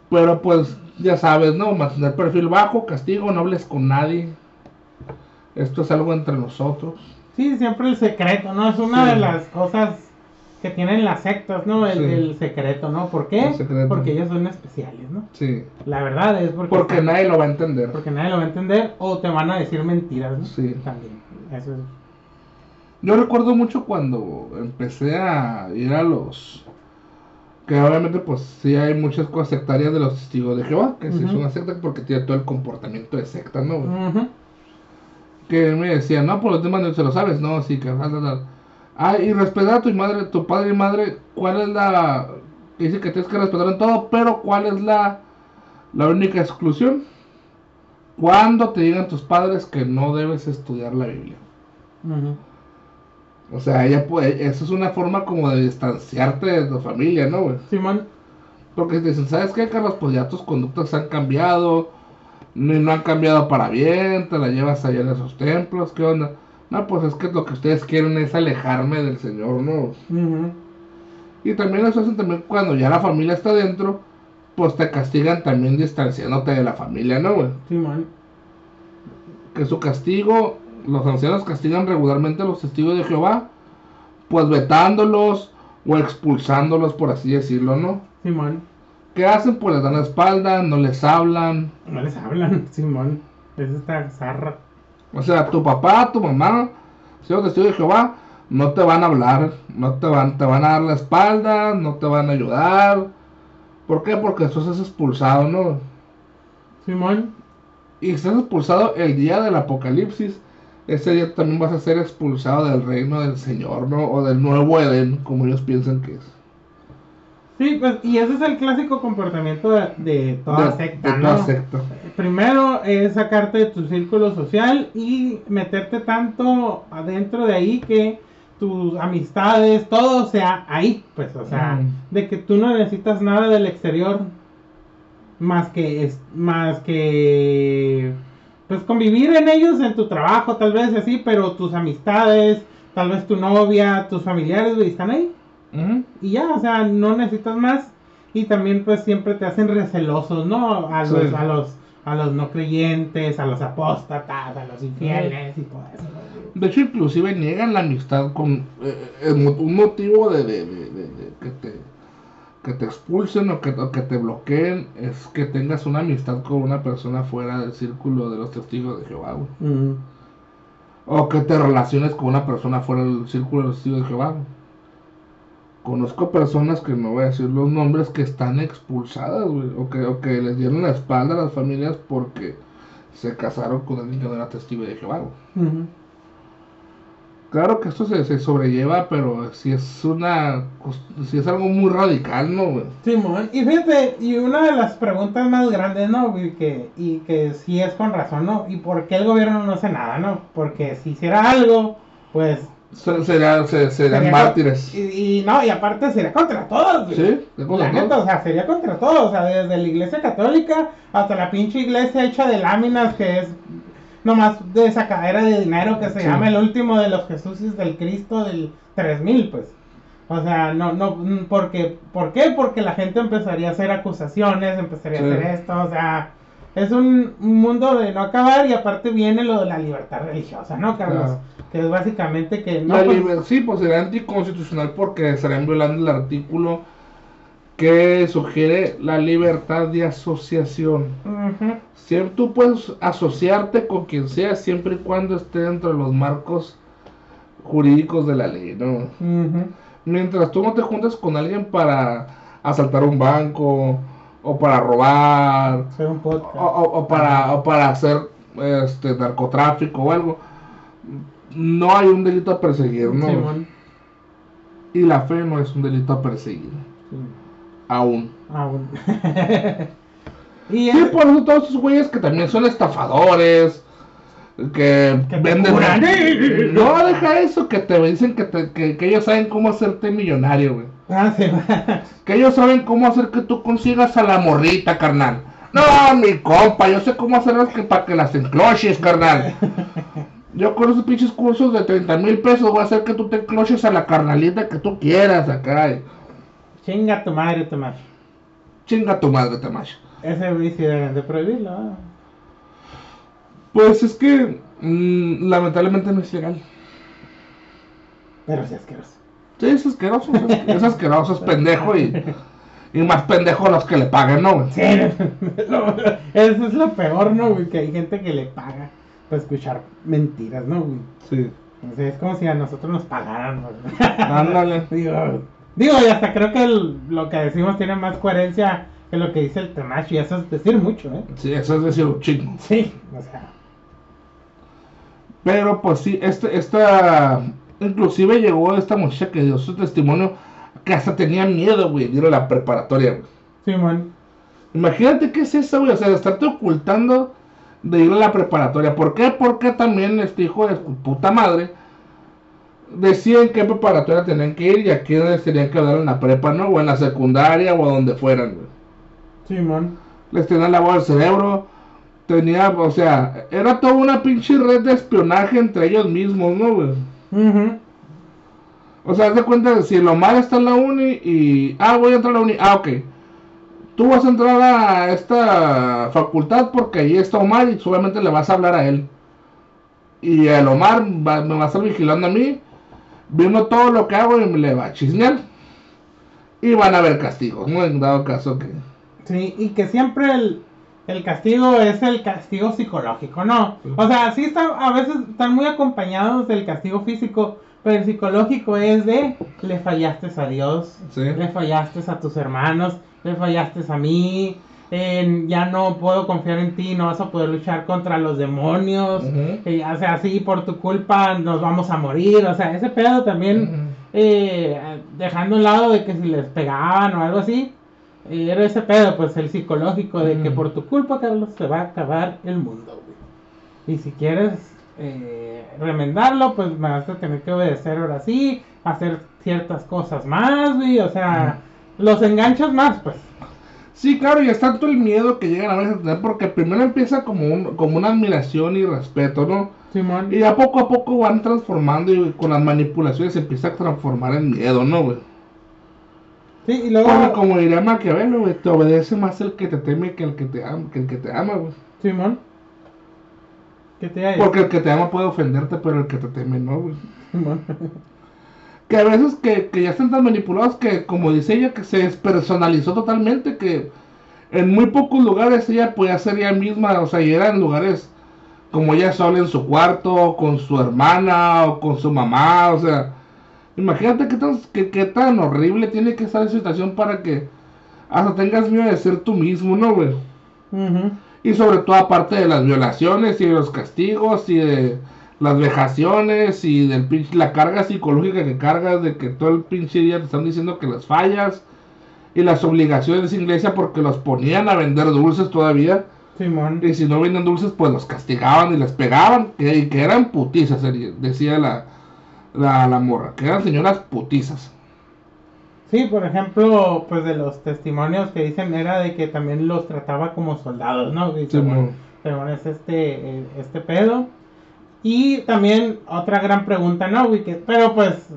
pero pues ya sabes no mantener perfil bajo castigo no hables con nadie esto es algo entre nosotros Sí, siempre el secreto, ¿no? Es una Sí. de las cosas que tienen las sectas, ¿no? El, Sí. el secreto, ¿no? ¿Por qué? El. Porque ellos son especiales, ¿no? sí La verdad es porque, porque nadie lo va a entender porque nadie lo va a entender o te van a decir mentiras, ¿no? Sí. También. Eso es. Yo recuerdo mucho cuando empecé a ir a los Que obviamente, pues sí hay muchas cosas sectarias de los testigos de Jehová, que sí es una secta porque tiene todo el comportamiento de secta, ¿no? Ujú. Que me decían, no, por los demás no se lo sabes, no, sí, que tal, tal, tal. Ah, y respetar a tu madre, tu padre y madre, ¿cuál es la. Dice que tienes que respetar en todo, pero ¿cuál es la, la única exclusión? Cuando te digan tus padres que no debes estudiar la Biblia. O sea, ella puede, eso es una forma como de distanciarte de tu familia, ¿no, güey? Simón. Porque te dicen, ¿sabes qué, Carlos? Pues ya tus conductas han cambiado, no, no han cambiado para bien, te la llevas allá en esos templos, ¿qué onda? No, pues es que lo que ustedes quieren es alejarme del Señor, ¿no? Y también eso hacen también cuando ya la familia está dentro, pues te castigan también distanciándote de la familia, ¿no, güey? Simón. Que su castigo, los ancianos castigan regularmente a los testigos de Jehová, pues vetándolos o expulsándolos, por así decirlo, ¿no? Simón. ¿Qué hacen? Pues les dan la espalda, no les hablan. No les hablan, Simón. Eso está zarra. O sea, tu papá, tu mamá, si los testigos de Jehová, no te van a hablar, no te van, te van a dar la espalda, no te van a ayudar. ¿Por qué? Porque tú estás expulsado, ¿no? Simón. Y estás expulsado el día del apocalipsis. Ese día también vas a ser expulsado del reino del Señor, ¿no? O del nuevo Edén, como ellos piensan que es. Sí, pues, y ese es el clásico comportamiento de, de toda De- secta, de ¿no? secta. Primero es sacarte de tu círculo social y meterte tanto adentro de ahí que tus amistades, todo sea ahí, pues, o sea, Mm. de que tú no necesitas nada del exterior más que es más que pues convivir en ellos en tu trabajo tal vez así, pero tus amistades, tal vez tu novia, tus familiares, están ahí Y ya, o sea, no necesitas más. Y también pues siempre te hacen recelosos, ¿no? A Sí. los, a los, a los no creyentes, a los apóstatas, a los infieles y todo eso. De hecho, inclusive niegan la amistad con eh, un motivo de, de- de- de- que, te, que te expulsen o que, o que te bloqueen es que tengas una amistad con una persona fuera del círculo de los testigos de Jehová. O que te relaciones con una persona fuera del círculo de los testigos de Jehová. Conozco personas que no voy a decir los nombres que están expulsadas, güey, o que, o que les dieron la espalda a las familias porque se casaron con alguien que no era testigo de Jehová. Claro que esto se, se sobrelleva, pero si es una si es algo muy radical, ¿no? güey? Simón, y fíjate, y una de las preguntas más grandes, ¿no? güey, que, y que sí es con razón, ¿no? ¿Y por qué el gobierno no hace nada, no? Porque si hiciera algo, pues... Se- Sería, se- serían sería mártires. Y, y no, y aparte sería contra todos. Sí, acuerdo, La o sea, sería contra todo, o sea, desde la iglesia católica hasta la pinche iglesia hecha de láminas que es nomás de sacadera de dinero que se Sí. llama el último de los Jesuses del Cristo del 3000, pues. O sea, no, no, porque, ¿por qué? Porque la gente empezaría a hacer acusaciones, empezaría Sí. a hacer esto, o sea, es un mundo de no acabar y aparte viene lo de la libertad religiosa, ¿no, Carlos? Claro. Que es básicamente que no... La pues, sí, pues sería anticonstitucional porque estarían violando el artículo que sugiere la libertad de asociación. ujú, Siempre tú puedes asociarte con quien sea siempre y cuando esté dentro de los marcos jurídicos de la ley, ¿no? Mientras tú no te juntes con alguien para asaltar un banco o para robar Hacer un podcast. o, o- o para o para hacer este narcotráfico o algo, no hay un delito a perseguir, ¿no? Simón. Y la fe no es un delito a perseguir, Sí. aún. Y Sí, por eso todos esos güeyes que también son estafadores, que, Que venden... No, deja eso, que te dicen que, te- que, que ellos saben cómo hacerte millonario, güey. Ah, sí. Que ellos saben cómo hacer que tú consigas a la morrita, carnal. No, mi compa, yo sé cómo hacerlas que para que las encloches, carnal. Yo con esos pinches cursos de 30 mil pesos voy a hacer que tú te encloches a la carnalita que tú quieras acá. y Chinga tu madre, Tomás. Chinga tu madre, Tamayo. Ese sí deben de prohibirlo. ¿ah? Pues es que mm, lamentablemente no es legal. Pero sí asqueroso. Sí, es asqueroso. Es, es asqueroso, es pendejo y, y más pendejo los que le paguen, ¿no? güey? Sí, lo- eso es lo peor, ¿no, güey? Que hay gente que le paga para escuchar mentiras, ¿no, güey? Sí. O sea, es como si a nosotros nos pagaran. Ándale. Digo, Digo, y hasta creo que el- lo que decimos tiene más coherencia que lo que dice el Temash, y eso es decir mucho, ¿eh? Sí, eso es decir un chingo. Sí, o sea. Pero pues sí, este, esta, inclusive llegó esta muchacha que dio su testimonio que hasta tenía miedo, güey, de ir a la preparatoria, güey. Simón. Imagínate qué es eso, güey, o sea, de estarte ocultando de ir a la preparatoria. ¿Por qué? Porque también este hijo de su puta madre decía en qué preparatoria tenían que ir y a les tenían que dar en la prepa, ¿no? O en la secundaria o a donde fueran, güey. Simón. les tenían lavado el cerebro, tenía, o sea, era toda una pinche red de espionaje entre ellos mismos, ¿no, güey? Ujú. O sea, haz de cuenta si el Omar está en la uni y, ah, voy a entrar a la uni, ah, ok. Tú vas a entrar a esta facultad porque ahí está Omar y solamente le vas a hablar a él. Y el Omar va- me va a estar vigilando a mí, viendo todo lo que hago y me le va a chismear. Y van a haber castigos, ¿no? En dado caso que... Sí, y que siempre el, el castigo es el castigo psicológico, ¿no? O sea, sí está, a veces están muy acompañados del castigo físico, pero el psicológico es de le fallaste a Dios, Sí. le fallaste a tus hermanos, le fallaste a mí, ya no puedo confiar en ti, no vas a poder luchar contra los demonios, eh, o sea, sí, por tu culpa nos vamos a morir, o sea, ese pedo también eh, dejando a un lado de que si les pegaban o algo así, eh, era ese pedo, pues el psicológico de que por tu culpa, Carlos, se va a acabar el mundo, güey. Y si quieres eh, remendarlo, pues me vas a tener que obedecer ahora sí, hacer ciertas cosas más, güey, o sea, los enganchas más, pues. Sí, claro, y es tanto el miedo que llegan a veces a tener, porque primero empieza como, un, como una admiración y respeto, ¿no? Simón. Y ya poco a poco van transformando y con las manipulaciones se empieza a transformar en miedo, ¿no, güey? Sí, y Porque luego, como diría Maquiavelo, güey, te obedece más el que te teme que el que te ama, que el que te ama, güey. Simón. ¿Qué te decir? Porque el que te ama puede ofenderte, pero el que te teme no, güey. Simón. Que a veces que, que ya están tan manipulados que, como dice ella, que se despersonalizó totalmente, que en muy pocos lugares ella podía ser ella misma, o sea, y eran lugares como ella sola en su cuarto, con su hermana o con su mamá, o sea, imagínate qué tan, qué, qué tan horrible tiene que estar esa situación para que hasta tengas miedo de ser tú mismo, ¿no, güey? Y sobre todo aparte de las violaciones y de los castigos y de las vejaciones y del pinche, la carga psicológica que cargas de que todo el pinche día te están diciendo que las fallas y las obligaciones de esa iglesia porque los ponían a vender dulces todavía Simón. y si no venden dulces pues los castigaban y les pegaban que, y que eran putizas decía la, la, la morra que eran señoras putizas Sí, por ejemplo, pues de los testimonios que dicen era de que también los trataba como soldados, ¿no? Y según, es este, eh, este pedo. Y también otra gran pregunta, ¿no? Que- pero pues,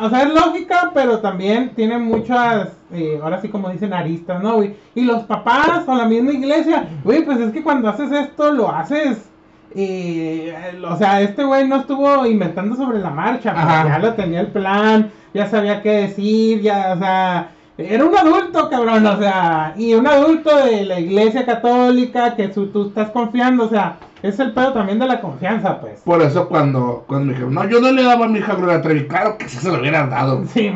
o sea, es lógica, pero también tiene muchas, eh, ahora sí como dicen, aristas, ¿no? güey? Y los papás o la misma iglesia, güey, pues es que cuando haces esto lo haces... eh, o sea, este güey no estuvo inventando sobre la marcha, pues, ya lo tenía el plan, ya sabía qué decir, ya, o sea, era un adulto, cabrón, o sea, y un adulto de la iglesia católica que su- tú estás confiando, o sea, es el pedo también de la confianza, pues. por eso cuando, cuando me dijeron no yo no le daba a mi hija Gloria Trevi claro que sí se lo hubieras dado Sí.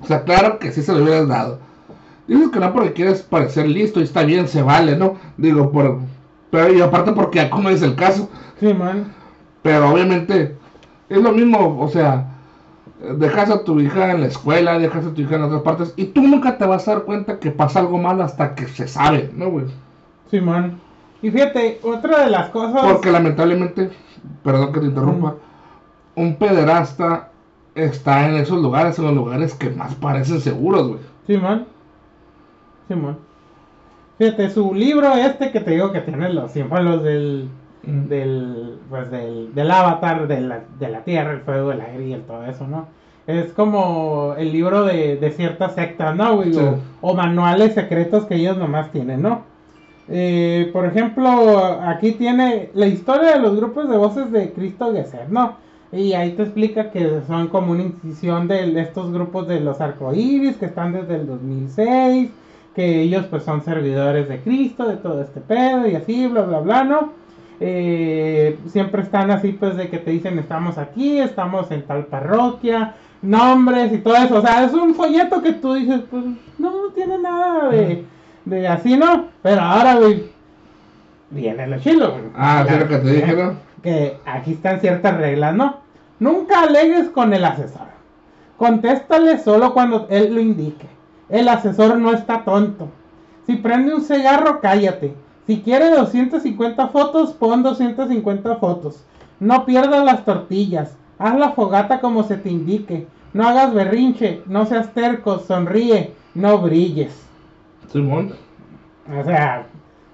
O sea, claro que sí se lo hubieras dado. Dices que no porque quieres parecer listo y está bien, se vale, ¿no? Digo, por... Y aparte porque ya como es el caso. sí, man. Pero obviamente es lo mismo, o sea, dejas a tu hija en la escuela, dejas a tu hija en otras partes y tú nunca te vas a dar cuenta que pasa algo malo hasta que se sabe, ¿no, güey? Sí, man. Y fíjate, otra de las cosas... Porque lamentablemente, perdón que te interrumpa, un pederasta está en esos lugares, en los lugares que más parecen seguros, güey. Simón. Simón. Fíjate, su libro este que te digo que tiene los símbolos del, del, pues del, del avatar, de la, de la tierra, el fuego, el aire y el todo eso, ¿no? Es como el libro de, de ciertas sectas, ¿no? güey? Sí. O, o manuales secretos que ellos nomás tienen, ¿no? Eh, por ejemplo, aquí tiene la historia de los grupos de voces de Cristo Gesed, ¿no? Y ahí te explica que son como una incisión de estos grupos de los arcoíris que están desde el 2006, que ellos pues son servidores de Cristo, de todo este pedo y así, bla, bla, bla, ¿no? Eh, siempre están así pues de que te dicen estamos aquí, estamos en tal parroquia, nombres y todo eso. O sea, es un folleto que tú dices, pues no, no tiene nada de, de así, ¿no? Pero ahora, güey, viene lo chilo, güey. Ah, lo que te dije, ¿no? que aquí están ciertas reglas, ¿no? Nunca alegues con el asesor. Contéstale solo cuando él lo indique. El asesor no está tonto. Si prende un cigarro, cállate. Si quiere 250 fotos, pon 250 fotos. No pierdas las tortillas. Haz la fogata como se te indique. No hagas berrinche. No seas terco. Sonríe. No brilles. Simón. O sea,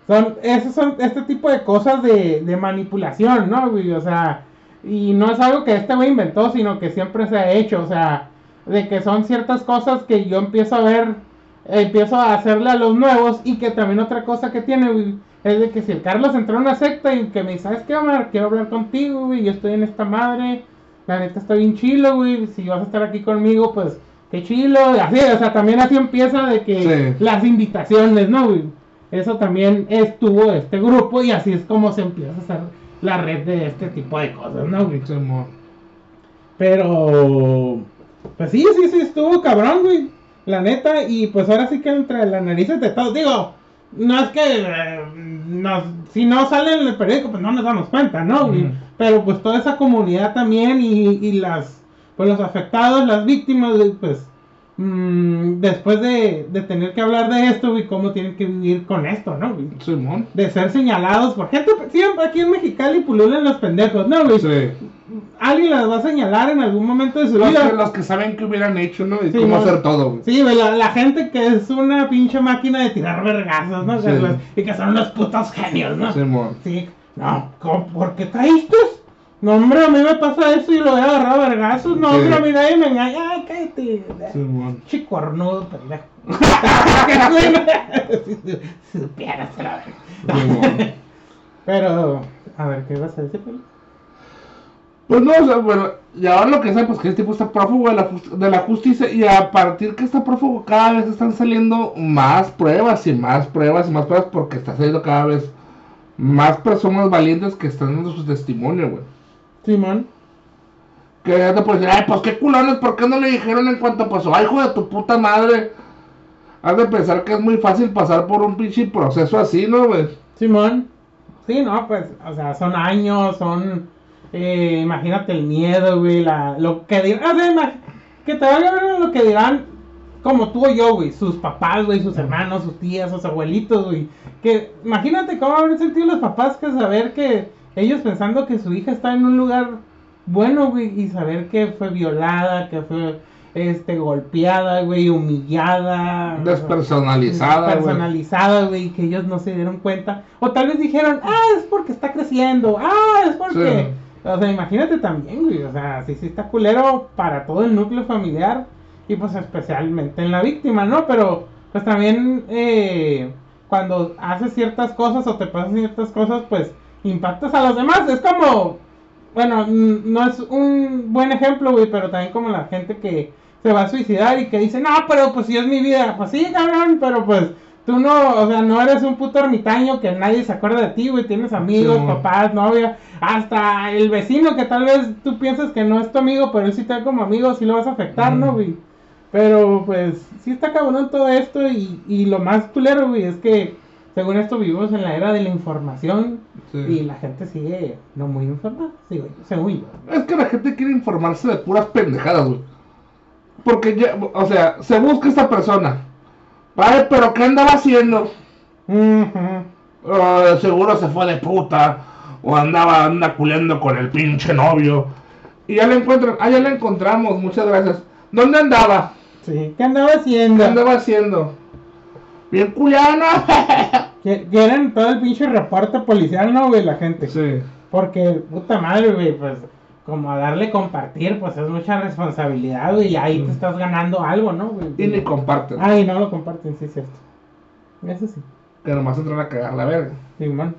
son, esos son este tipo de cosas de, de manipulación, ¿no, güey? O sea, y no es algo que este güey inventó, sino que siempre se ha hecho, o sea, de que son ciertas cosas que yo empiezo a ver, eh, empiezo a hacerle a los nuevos y que también otra cosa que tiene, güey, es de que si el Carlos entró en una secta y que me dice, ¿sabes qué, Omar? Quiero hablar contigo, güey, yo estoy en esta madre, la neta estoy bien chilo, güey, si vas a estar aquí conmigo, pues, qué chilo, y así, o sea, también así empieza de que Sí. las invitaciones, ¿no, güey? Eso también estuvo este grupo y así es como se empieza a hacer la red de este tipo de cosas, ¿no, güey? Pero, pues sí, sí, sí, estuvo cabrón, güey. La neta, y pues ahora sí que entre las narices de todos, digo, no es que eh, nos, si no sale en el periódico, pues no nos damos cuenta, ¿no, güey? Pero pues toda esa comunidad también y, y las, pues los afectados, las víctimas, pues, mm, después de, de tener que hablar de esto, güey, cómo tienen que vivir con esto, ¿no, güey? Simón. De ser señalados por gente, siempre aquí en Mexicali pululan los pendejos, ¿no, güey? Sí. Alguien las va a señalar en algún momento de su Los vida. que, los que saben qué hubieran hecho, ¿no? Y Sí, cómo mon. hacer todo, güey. Sí, güey, la, la gente que es una pinche máquina de tirar vergazos, ¿no? Sí. Que los- y que son unos putos genios, ¿no? Simón. Sí, no. ¿por qué caíste? No, hombre, a mí me pasa eso y lo he agarrado a vergazos. No, hombre, a mí nadie me engaña. Ay, cállate. Simón. Chicornudo, pendejo. si supieras la verdad. Pero, a ver, ¿qué vas a decir, Peli? Pues no, o sea, bueno, y ahora lo que sé, pues que este tipo está prófugo de la, de la justicia y a partir que está prófugo cada vez están saliendo más pruebas y más pruebas y más pruebas porque está saliendo cada vez más personas valientes que están dando su testimonio, güey. Simón. Que te puedes decir, ay, pues qué culones, ¿por qué no le dijeron en cuanto pasó? Ay, hijo de tu puta madre. Has de pensar que es muy fácil pasar por un pinche proceso así, ¿no, güey? Simón. Sí, no, pues, o sea, son años, son. eh, imagínate el miedo, güey, la, lo que dirán. O sea, que te vaya a ver lo que dirán, como tú o yo, güey, sus papás, güey, sus hermanos, sus tías, sus abuelitos, güey. Que imagínate cómo habrán sentido los papás que saber que ellos pensando que su hija está en un lugar bueno, güey, y saber que fue violada, que fue este golpeada, güey, humillada. Despersonalizada, güey. Personalizada, güey, que ellos no se dieron cuenta. O tal vez dijeron, ah, es porque está creciendo, ah, es porque... O sea, imagínate también, güey, o sea, sí, sí está culero para todo el núcleo familiar y pues especialmente en la víctima, ¿no? Pero pues también eh, cuando haces ciertas cosas o te pasan ciertas cosas, pues impactas a los demás. Es como, bueno, no es un buen ejemplo, güey, pero también como la gente que se va a suicidar y que dice, no, pero pues si es mi vida, pues sí, cabrón, pero pues tú no, o sea, no eres un puto ermitaño que nadie se acuerda de ti, güey, tienes amigos, Sí. papás, novia, hasta el vecino que tal vez tú piensas que no es tu amigo, pero él sí te ve como amigo, sí lo vas a afectar, ¿no, güey? Pero pues sí está cabrón todo esto y, y lo más culero, güey, es que según esto vivimos en la era de la información Sí. y la gente sigue no muy informada, según yo. Es que la gente quiere informarse de puras pendejadas, güey. Porque ya, o sea, se busca esta persona. Ay, pero ¿qué andaba haciendo? Ah, seguro se fue de puta. O andaba, anda culeando con el pinche novio. Y ya la encuentran. Ah, ya la encontramos, muchas gracias. ¿Dónde andaba? Sí, ¿qué andaba haciendo? ¿Qué andaba haciendo? Bien culiana. Que- Quieren todo el pinche reporte policial, ¿no, güey? La gente. sí. Porque, puta madre, güey, pues, como a darle compartir, pues es mucha responsabilidad, güey, y ahí Mm. te estás ganando algo, ¿no, güey? Y ni comparten. Ay, no lo comparten, sí, es cierto. Eso sí, Que nomás entran a cagar la verga. Simón.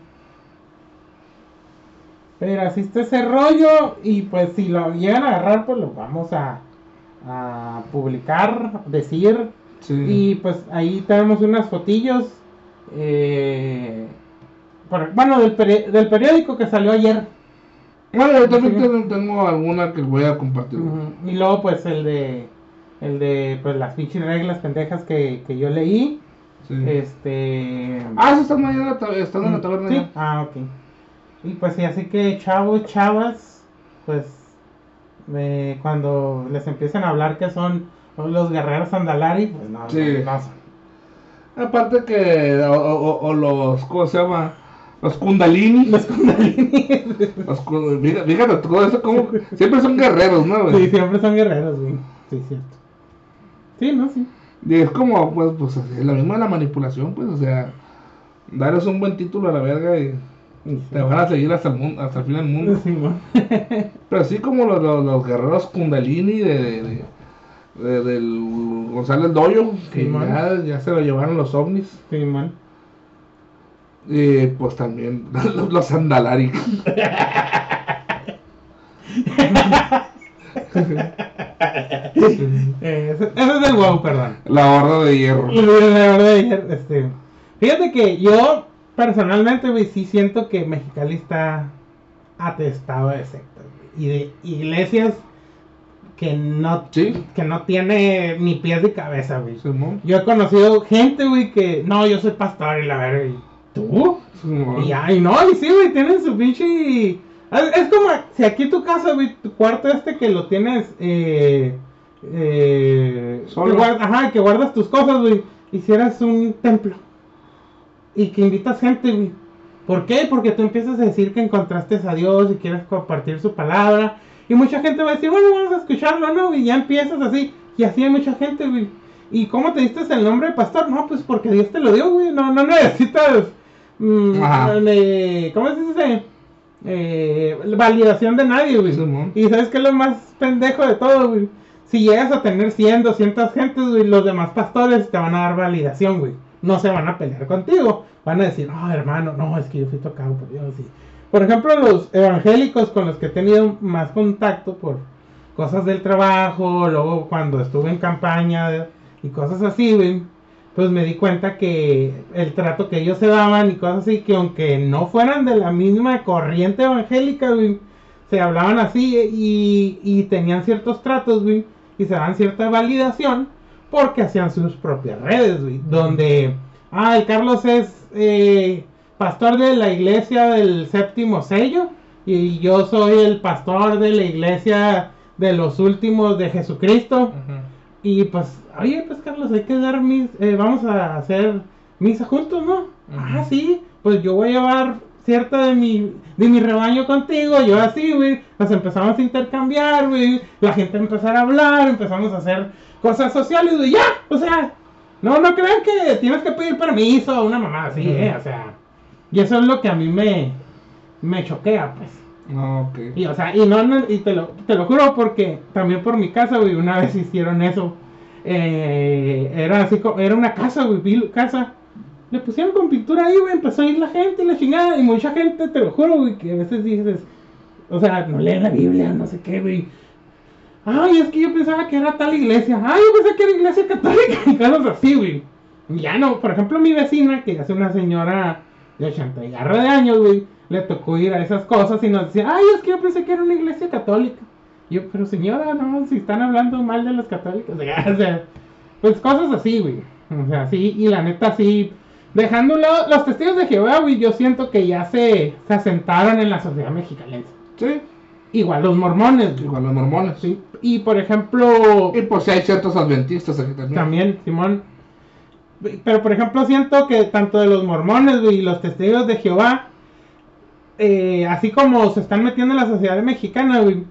Pero así está ese rollo, y pues si lo llegan a agarrar, pues lo vamos a, a publicar, decir, Sí. Y pues ahí tenemos unas fotillos. eh, por- bueno, del, peri- del periódico que salió ayer. Bueno, yo también tengo, tengo alguna que voy a compartir. Y luego, pues, el de. El de, pues, las pinches reglas pendejas que, que yo leí. Sí. Este. Ah, eso están ahí en la, ta- están en la taberna Sí, ya. Ah, ok. Y pues sí, así que chavos, chavas, pues eh, cuando les empiezan a hablar que son los guerreros Andalari, pues no, Sí. no, no. Aparte que, o, o- o los, ¿cómo se llama? Los Kundalini. Los Kundalini. Los fíjate, todo eso como, siempre son guerreros, ¿no? güey? sí, siempre son guerreros, güey. Sí, cierto. Sí, no, sí. Y es como, pues, pues, así, la misma la manipulación, pues, o sea, darles un buen título a la verga y Sí, te van a seguir hasta el, mundo, hasta el fin del mundo. Sí. Pero así como los, los, los guerreros Kundalini de, de- de- de- del González Doyo, que Sí, ya, ya se lo llevaron los ovnis. Sí, man. Y pues también los, los Andalari. Eh, ese, ese es el wow, perdón. La horda de hierro. Y la verdad, ayer, este, fíjate que yo personalmente, güey, sí siento que Mexicali está atestado de sectas y de iglesias que no, Sí. que no tiene ni pies de cabeza, güey. Yo he conocido gente, güey, que no, yo soy pastor y la verga, y tú. Y ay, no, y sí, güey, tienen su pinche. Es, es como si aquí tu casa, güey, tu cuarto este que lo tienes, eh. eh Solo. que guard- ajá, que guardas tus cosas, güey. Hicieras un templo. Y que invitas gente, güey. ¿Por qué? Porque tú empiezas a decir que encontraste a Dios y quieres compartir su palabra. Y mucha gente va a decir, bueno, vamos a escucharlo, ¿no? Y ya empiezas así. Y así hay mucha gente, güey. ¿Y cómo te diste el nombre de pastor? No, pues porque Dios te lo dio, güey. No, no necesitas. mm, Ajá. eh, ¿Cómo se dice? Eh, validación de nadie, güey. Y sabes que es lo más pendejo de todo, güey. Si llegas a tener 100, 200 gentes, güey, los demás pastores te van a dar validación, güey. No se van a pelear contigo. Van a decir, no, hermano, no, es que yo fui tocado por Dios. Y, por ejemplo, los evangélicos con los que he tenido más contacto por cosas del trabajo, luego cuando estuve en campaña y cosas así, pues me di cuenta que el trato que ellos se daban y cosas así, que aunque no fueran de la misma corriente evangélica, se hablaban así y, y tenían ciertos tratos, y se daban cierta validación porque hacían sus propias redes, donde, ah, el Carlos es eh, pastor de la iglesia del séptimo sello y yo soy el pastor de la iglesia de los últimos de Jesucristo. Y pues, oye, pues Carlos, hay que dar mis, eh, vamos a hacer misa juntos, ¿no? Ah, sí, pues yo voy a llevar cierta de mi, de mi rebaño contigo, yo así, güey, nos empezamos a intercambiar, güey, la gente empezó a hablar, empezamos a hacer cosas sociales, güey, ya, o sea, no, no crean que tienes que pedir permiso a una mamá así, eh, o sea, y eso es lo que a mí me, me choquea, pues. Ah, ok. Y, o sea, y no, no- y te lo, te lo juro porque también por mi casa, güey, una vez hicieron eso. Eh, era así, co- era una casa, güey, casa. Le pusieron con pintura ahí, güey, empezó a ir la gente y la chingada. Y mucha gente, te lo juro, güey, que a veces dices, o sea, no leen la Biblia, no sé qué, güey. Ay, es que yo pensaba que era tal iglesia. Ay, yo pensé que era iglesia católica y cosas así, güey. Ya no, por ejemplo, mi vecina, que es una señora de 80 y garra de años, güey, le tocó ir a esas cosas y nos decía, ay, es que yo pensé que era una iglesia católica. Y yo, pero señora, no, si están hablando mal de los católicos, o sea, pues cosas así, güey. O sea, sí, y la neta, sí, dejando un lado, los testigos de Jehová, güey, yo siento que ya se, se asentaron en la sociedad mexicalense. Sí, Igual los mormones, güey. igual los mormones. Sí. Y por ejemplo, Y pues sí hay ciertos adventistas aquí también. también, Simón. Pero por ejemplo, siento que tanto de los mormones güey, y los testigos de Jehová, eh, así como se están metiendo en la sociedad mexicana, güey,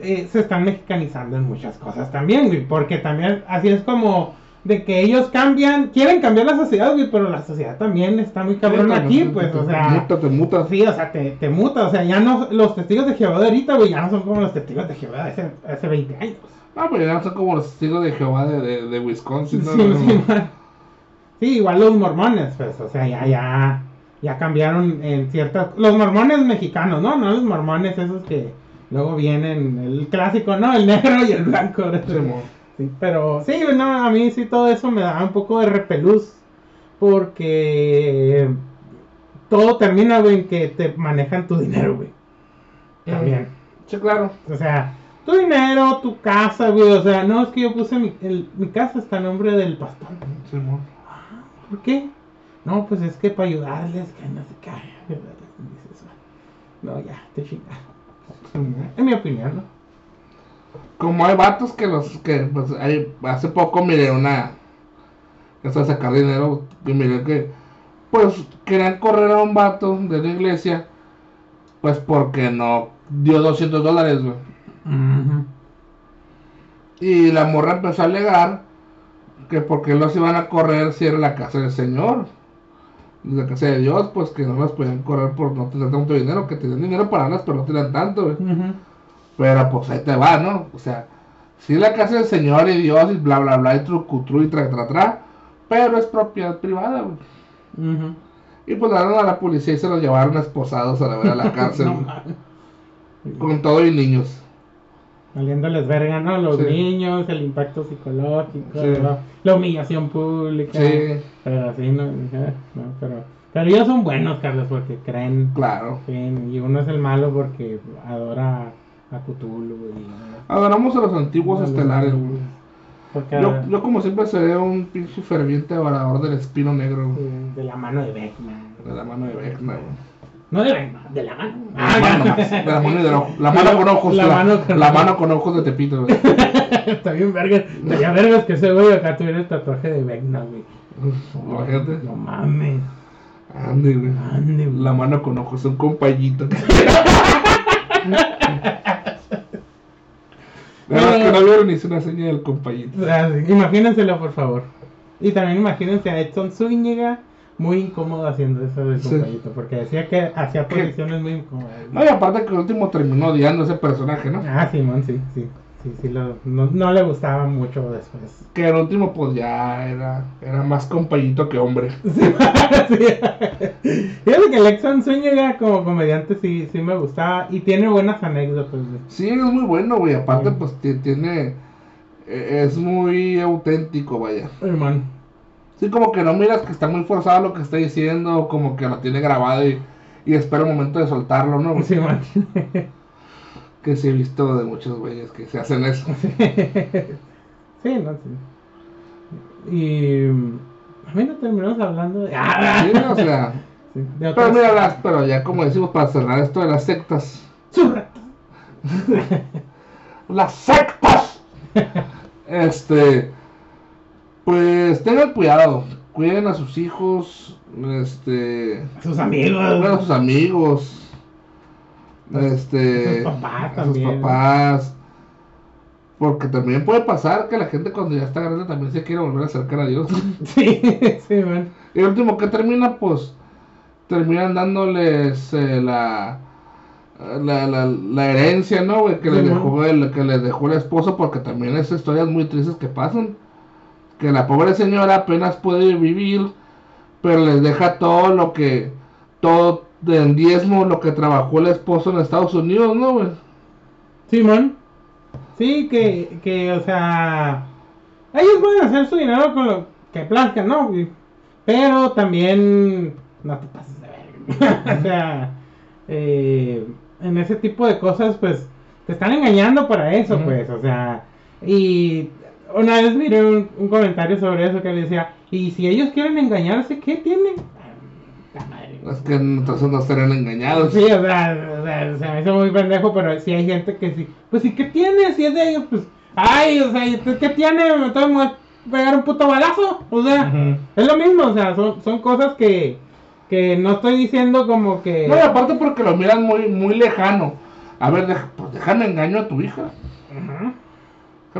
eh, se están mexicanizando en muchas cosas también, güey. Porque también así es como de que ellos cambian, quieren cambiar la sociedad, güey, pero la sociedad también está muy cabrón Sí, aquí, te- pues, te- o te sea. muta, te muta. Sí, o sea, te, te muta, o sea, ya no, los testigos de Jehová de ahorita, güey, ya no son como los testigos de Jehová de hace, hace 20 años. Ah, pero ya son como los testigos de Jehová de, de, de Wisconsin. ¿no? Sí, No, sí, no. Sí, igual los mormones, pues, o sea, ya, ya, ya cambiaron en ciertas, los mormones mexicanos, ¿no? No los mormones esos que luego vienen, el clásico, ¿no? El negro y el blanco. Sí, pero sí, no, a mí sí todo eso me da un poco de repelús, porque todo termina, güey, en que te manejan tu dinero, güey. También. Sí, claro. O sea, tu dinero, tu casa, güey. O sea, no, es que yo puse mi, el- mi casa está a nombre del pastor. Sí. ¿Por qué? No, pues es que para ayudarles, que no se cae. Dices, No, ya, te mo. En mi opinión, ¿no? Como hay vatos que los que pues hay, hace poco miré una eso de sacar dinero y miré que pues querían correr a un vato de la iglesia pues porque no dio 200 dólares güey. y la morra empezó a alegar que porque los iban a correr si era la casa del señor la casa de Dios pues que no las podían correr por no tener tanto dinero que tenían dinero para las pero no tenían tanto. Pero pues ahí te va, ¿no? O sea, sí la casa del Señor y Dios y bla bla bla y trucutru y tra tra tra, pero es propiedad privada, güey. Y pues daron a la policía y se los llevaron esposados a la, ver a la cárcel, No con todo y niños. Valiéndoles verga, ¿no? Los Sí. niños, el impacto psicológico, la humillación pública. Sí, Pero así, no, no, pero, pero ellos son buenos, Carlos, porque creen, claro. creen, y uno es el malo porque adora a Cthulhu. Y, Adoramos a los antiguos estelares, güey. Porque Yo, yo como siempre seré un pinche ferviente adorador del espino negro, de la mano de Beckman. De la mano de Vecna, güey. No de Beckman, de la mano. De la mano nomás, de la mano y del ojo. La mano con ojos, La la, mano con la ojos. mano con ojos de Tepito, güey. Está bien vergas. Estaría vergas que ese güey acá tuviera el tatuaje de Beckman, güey. Imagínate. No mames. Ande, güey. Ande, güey. La mano con ojos, un compayito. Nada más que no vieron hice una seña del compayito. Ah. Imagínenselo, por favor. Y también imagínense a Edson Zúñiga muy incómodo haciendo eso de Sí. compañito, porque decía que hacía posiciones muy incómodas. No, y aparte que el último terminó odiando a ese personaje, ¿no? Ah, Simón, sí, sí. Sí, sí, lo, no, no le gustaba mucho después. Que el último, pues ya era, era más compayito que hombre. Sí, sí. Fíjate que Edson Zúñiga como comediante sí, sí me gustaba y tiene buenas anécdotas. güey. Sí, es muy bueno, güey. Aparte, Sí. pues ti- tiene. eh, Es muy auténtico, vaya. Hermano. Sí, como que no miras que está muy forzado lo que está diciendo, como que lo tiene grabado y, y espera el momento de soltarlo, ¿no? Sí, man. Que sí he visto de muchos güeyes que se hacen eso. Sí, no, sí. Y. A mí no terminamos hablando de. Ah, Sí, o sea. sí, de Pero mira, las, pero ya como decimos para cerrar esto de las sectas. ¡Las sectas! Este. Pues tengan cuidado. Cuiden a sus hijos. Este. Sus amigos. Cuiden a sus amigos. Este. sus papás a sus papás. Porque también puede pasar que la gente cuando ya está grande también se quiere volver a acercar a Dios. Sí, sí, man. Y el último que termina, pues, terminan dándoles eh, la, la, la, la herencia, ¿no, güey? Que, les Sí, dejó el, que les dejó el esposo, porque también es historias muy tristes que pasan. Que la pobre señora apenas puede vivir, pero les deja todo lo que, todo en diezmo, lo que trabajó el esposo en Estados Unidos, ¿no, güey? Simón. Sí, que, que, o sea, ellos pueden hacer su dinero con lo que plazcan, ¿no? Pero también no te pases de verga. o sea, eh, en ese tipo de cosas, pues, te están engañando para eso, pues, o sea, y una vez miré un, un comentario sobre eso que le decía, y si ellos quieren engañarse, ¿qué tienen? Ah. Es que entonces no estarían engañados. Sí, o sea, o sea, se me hizo muy pendejo, pero sí hay gente que sí. Pues, ¿y qué tiene? Si es de ellos, pues. Ay, o sea, ¿y tú ¿qué tiene? Me tengo que pegar un puto balazo. O sea, es lo mismo, o sea, son, son cosas que, que no estoy diciendo como que. No, y aparte porque lo miran muy, muy lejano. A ver, deja- pues déjame engaño a tu hija. Ujú.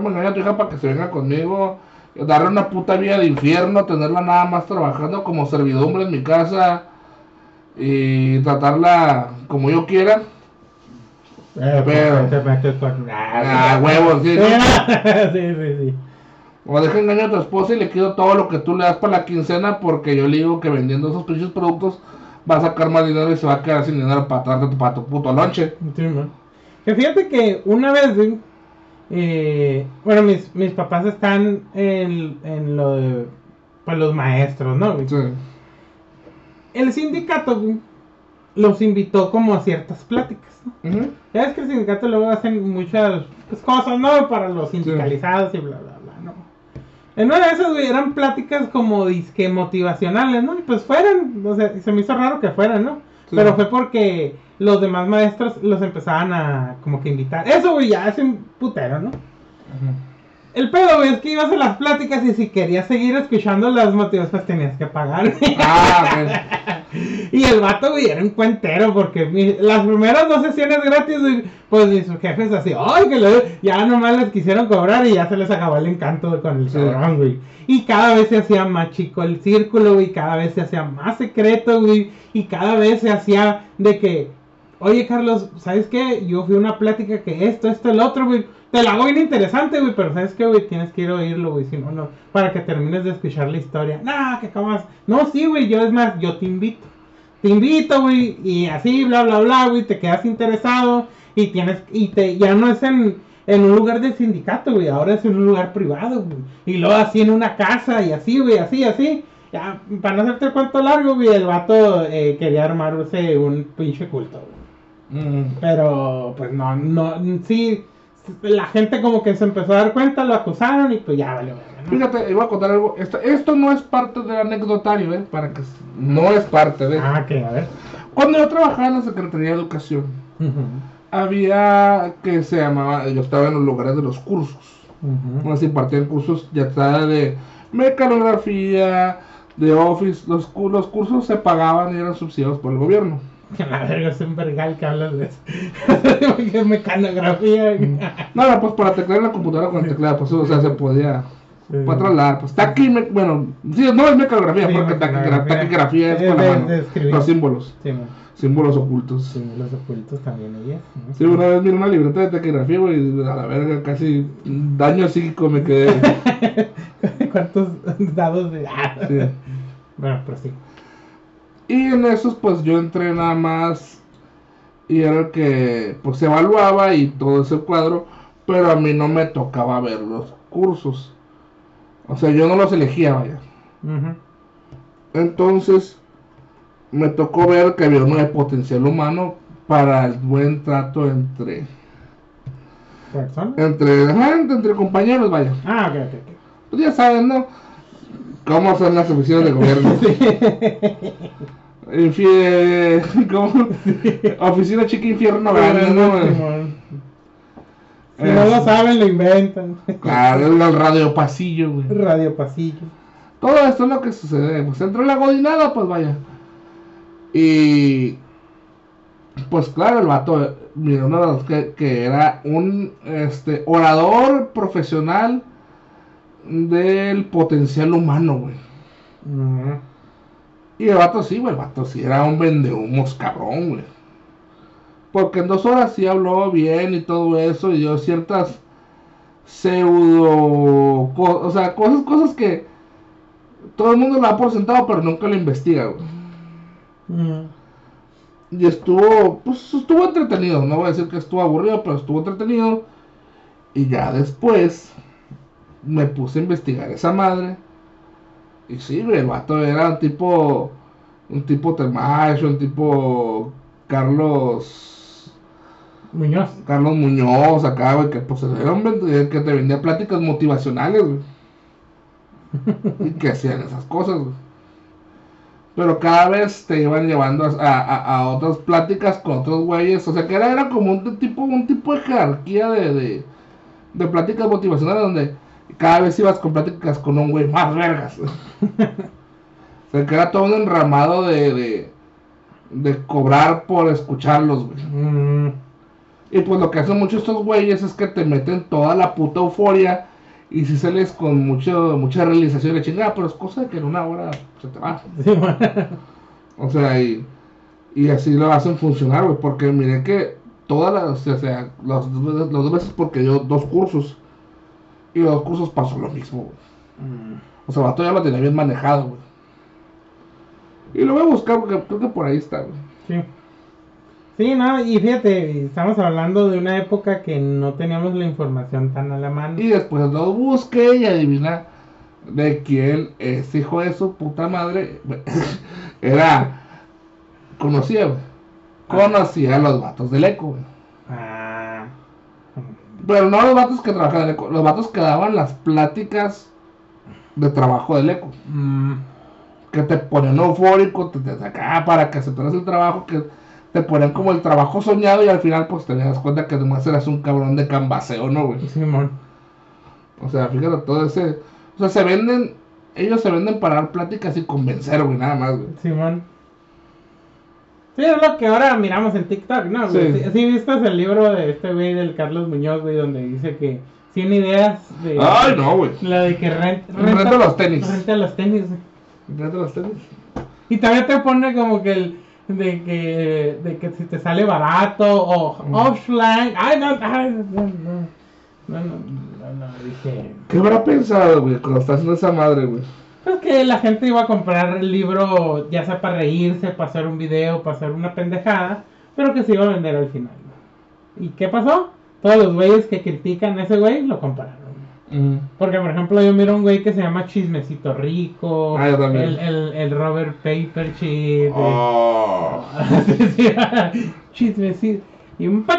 Engañar a tu hija para que se venga conmigo. Darle una puta vida de infierno, tenerla nada más trabajando como servidumbre en mi casa. Y tratarla como yo quiera. Eh, Pero- pues, con- Ah, huevos, sí, ¿no? sí, sí, sí. O deja engañar a tu esposa y le quito todo lo que tú le das para la quincena porque yo le digo que vendiendo esos pinches productos va a sacar más dinero y se va a quedar sin dinero para tu, para tu puto lonche. Sí, man. Que fíjate que una vez, eh, bueno, mis, mis papás están en, en lo de pues, los maestros, ¿no? güey? Sí. El sindicato güey, los invitó como a ciertas pláticas. ¿no? Ya ves que el sindicato luego hacen muchas pues, cosas, ¿no? Para los sindicalizados y bla, bla, bla, ¿no? En una de esas, güey, eran pláticas como disque motivacionales, ¿no? Y pues fueran, o sea, se me hizo raro que fueran, ¿no? Sí. Pero fue porque los demás maestros los empezaban a como que invitar. Eso, güey, ya hace un putero, ¿no? El pedo, güey, es que ibas a las pláticas y si querías seguir escuchando las motivaciones, pues tenías que pagar. Ah, ok. Y el vato, güey, era un cuentero porque mi- las primeras dos sesiones gratis, güey, pues sus jefes así, ay, que le- ya nomás les quisieron cobrar y ya se les acabó el encanto con el Sí. cabrón, güey. Y cada vez se hacía más chico el círculo, güey, cada vez se hacía más secreto, güey, y cada vez se hacía de que, oye, Carlos, ¿sabes qué? Yo fui a una plática que esto, esto, el otro, güey. Te la hago bien interesante, güey, pero ¿sabes qué, güey? Tienes que ir oírlo, güey, si no, no, para que termines de escuchar la historia. Nah, que acabas. No, sí, güey, yo es más, yo te invito. Te invito, güey, y así, bla, bla, bla, güey, te quedas interesado y tienes, y te, ya no es en, en un lugar de sindicato, güey, ahora es en un lugar privado, güey. Y luego así en una casa y así, güey, así, así. Ya, para no hacerte el cuento largo, güey, el vato eh, quería armarse un pinche culto, güey. Mm. Pero, pues no, no, sí, la gente como que se empezó a dar cuenta, lo acusaron y pues ya valió. ¿no? Fíjate, iba a contar algo. Esto, esto no es parte del anecdotario, ¿eh? Para que no es parte de. Ah, que a ver. Cuando yo trabajaba en la Secretaría de Educación, había que se llamaba, yo estaba en los lugares de los cursos. Donde se impartían cursos ya sea de mecanografía, de office. Los, los cursos se pagaban y eran subsidiados por el gobierno. Que la verga es un vergal que hablas de eso. que mecanografía. No, no, pues para teclear en la computadora con el teclado, pues o sea, se podía. Para trasladar, pues taqui, me- bueno, sí, no es mecanografía, Sí, porque taquigrafía es Es con la mano. Los símbolos, Sí, símbolos ocultos. sí, los ocultos también ellas. ¿no? Sí, una vez miré una libreta de taquigrafía, güey, y a la verga, casi daño psíquico me quedé. ¿Cuántos dados de.? Sí. Bueno, pero sí. Y en esos, pues yo entré nada más y era el que pues se evaluaba y todo ese cuadro, pero a mí no me tocaba ver los cursos. O sea, yo no los elegía, vaya. Entonces, me tocó ver que había uno de potencial humano para el buen trato entre ¿Persona? entre, ajá, entre compañeros, vaya. Ah, ok, ok. Pues ya saben, ¿no? Cómo son las oficinas de gobierno. Infie- ¿cómo? Oficina chica infierno grande, ¿no? Simón. Si no lo saben, lo inventan. Claro, es el radio pasillo, güey. Radio pasillo. Todo esto es lo que sucede. Pues entró la godinada, pues vaya. Y. Pues claro, el vato, mira, uno de los que, que era un este, orador profesional del potencial humano, güey. Y el vato sí, güey, el vato sí era un vendehumos cabrón, güey. Porque en dos horas sí habló bien y todo eso, y dio ciertas pseudo. o sea, cosas, cosas que todo el mundo lo da por sentado, pero nunca lo investiga, güey. Y estuvo, pues estuvo entretenido, no voy a decir que estuvo aburrido, pero estuvo entretenido. Y ya después me puse a investigar esa madre. Y sí, el vato era un tipo, un tipo Temacho, un tipo Carlos, Muñoz. Carlos Muñoz acá, güey, que pues vende- que te vendía pláticas motivacionales, güey. y que hacían esas cosas, güey. Pero cada vez te iban llevando a, a- a otras pláticas con otros güeyes. O sea que era, era como un tipo, un tipo de jerarquía de, de, de pláticas motivacionales donde cada vez ibas con pláticas con un güey más vergas. o sea que era todo un enramado de, de, de cobrar por escucharlos, güey. Mm, Y pues lo que hacen muchos estos güeyes es que te meten toda la puta euforia y si sales con mucho, mucha realización de chingada, pero es cosa de que en una hora se te va. sí. O sea, y, y así lo hacen funcionar, güey, porque miré que todas las, o sea, las las dos veces porque dio dos cursos y los cursos pasó lo mismo, güey. Mm, O sea, el vato ya lo tenía bien manejado, güey. Y lo voy a buscar porque creo que por ahí está, güey. Sí. Sí, no, y fíjate, estamos hablando de una época que no teníamos la información tan a la mano. Y después lo busqué y adivina de quién es hijo de su puta madre. Era conocía, güey. conocía a los vatos del eco, güey. Pero no los vatos que trabajaban en el eco, los vatos que daban las pláticas de trabajo del eco. Mm, Que te ponían eufórico, te, te para que aceptaras el trabajo, que te ponían como el trabajo soñado y al final pues te das cuenta que nomás eras un cabrón de cambaseo, ¿no, güey? Simón. O sea, fíjate todo ese... O sea, se venden, ellos se venden para dar pláticas y convencer, güey, nada más, güey. Simón. Sí, es lo que ahora miramos en TikTok, ¿no? Sí. Sí, sí viste el libro de este güey del Carlos Muñoz, güey, donde dice que 100 ideas de... Ay, no, güey. La de que rent, Renta los tenis. Renta los tenis, güey. Fíjate los tenis. Y también te pone como que el... De que, de que si te sale barato o Mm. offline. Ay, no, ay, no, no. No, no, no, no, dije. ¿Qué habrá pensado, güey, cuando está haciendo esa madre, güey? Pues que la gente iba a comprar el libro, ya sea para reírse, para hacer un video, para hacer una pendejada, pero que se iba a vender al final. ¿Y qué pasó? Todos los güeyes que critican a ese güey lo compraron. Porque, por ejemplo, yo miro un güey que se llama Chismecito Rico, Ah, yo el, el, el Robert Paperchip, Oh. Sí, Chismecito. Y un pa-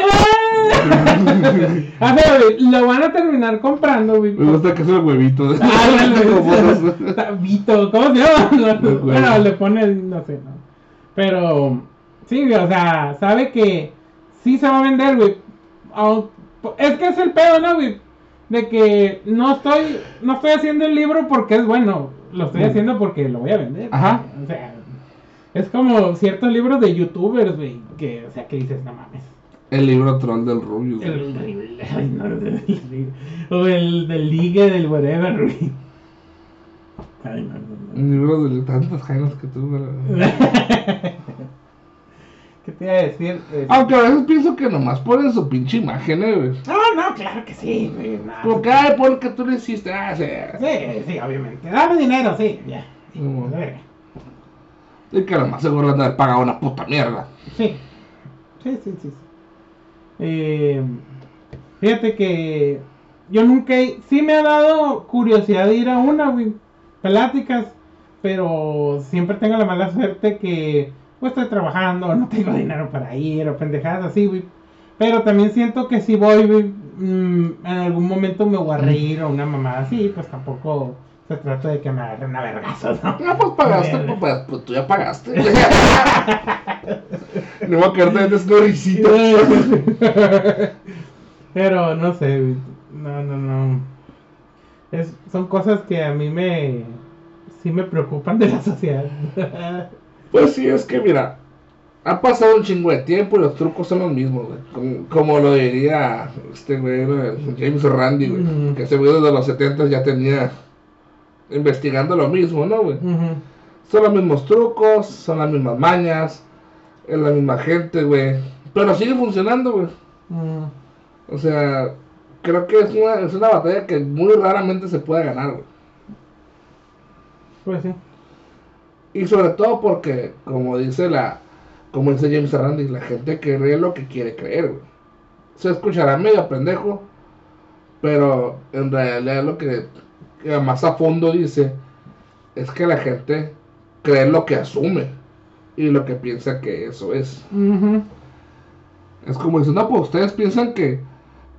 A ver, güey, lo van a terminar comprando, güey. Me gusta que es el huevito. Ah, Vito, ¿cómo se llama? bueno, le pone, no sé, ¿no? Pero, sí, güey, o sea, sabe que sí se va a vender, güey. Es que es el pedo, ¿no, güey? De que no estoy, no estoy haciendo el libro porque es bueno, lo estoy Mm. haciendo porque lo voy a vender. Ajá. O sea, es como ciertos libros de youtubers, güey, que, o sea, que dices, no mames. El libro troll del Rubius. güey. El, ay, no, el- o el del ligue del whatever, güey. Ay, no, no. Un libro de tantas jainas que tuvo. güey. ¿Qué te iba a decir? Eh, Aunque a veces pienso que nomás ponen su pinche imagen, eh, güey. No, no, claro que sí, güey. no. Porque, ay, porque tú lo hiciste. Ah, sí. Sí, sí, obviamente. Dame dinero, sí, ya. Ver, Y que nomás seguro le han de haber pagado una puta mierda. Sí. Sí, sí, sí. sí. Eh, fíjate que yo nunca he- sí me ha dado curiosidad de ir a una, güey, pláticas, pero siempre tengo la mala suerte que pues estoy trabajando, no tengo dinero para ir o pendejadas así, güey. Pero también siento que si voy, güey, mm, en algún momento me voy a reír o una mamada así, pues tampoco se trata de que me agarren a vergazos, ¿no? Ah, pues pagaste, pues, pues, pues, tú ya pagaste. no voy a quedarte de risita. Pero no sé, no, no, no. Es, son cosas que a mí me, sí me preocupan de la sociedad. Pues sí, es que mira, ha pasado un chingo de tiempo y los trucos son los mismos, güey. Como, como lo diría este güey, James Randi, güey. Que ese güey desde los 70 ya tenía investigando lo mismo, ¿no, güey? Son los mismos trucos, son las mismas mañas, es la misma gente, güey. Pero sigue funcionando, güey. Mm, O sea, creo que es una, es una batalla que muy raramente se puede ganar, güey. Pues sí. Y sobre todo porque, como dice la, como dice James Randi, la gente cree lo que quiere creer, güey. Se escuchará medio pendejo, pero en realidad lo que más a fondo dice es que la gente cree lo que asume y lo que piensa que eso es. Es como dicen, no, pues ustedes piensan que,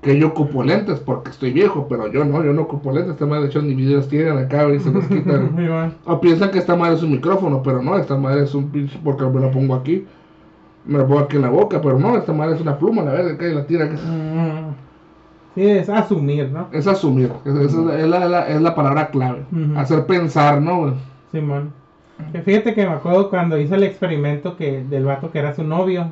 que yo ocupo lentes porque estoy viejo, pero yo no, yo no ocupo lentes. Esta madre, de hecho, ni videos tienen acá y se los quitan. Muy bueno. O piensan que esta madre es un micrófono, pero no, esta madre es un pinche, porque me lo pongo aquí. Me lo pongo aquí en la boca, pero no, esta madre es una pluma, la verga, y la tira. acá. Mm, Sí, es asumir, ¿no? Es asumir, es, es- es la, la- es la palabra clave. Hacer pensar, ¿no? Simón. Fíjate que me acuerdo cuando hice el experimento que del vato que era su novio,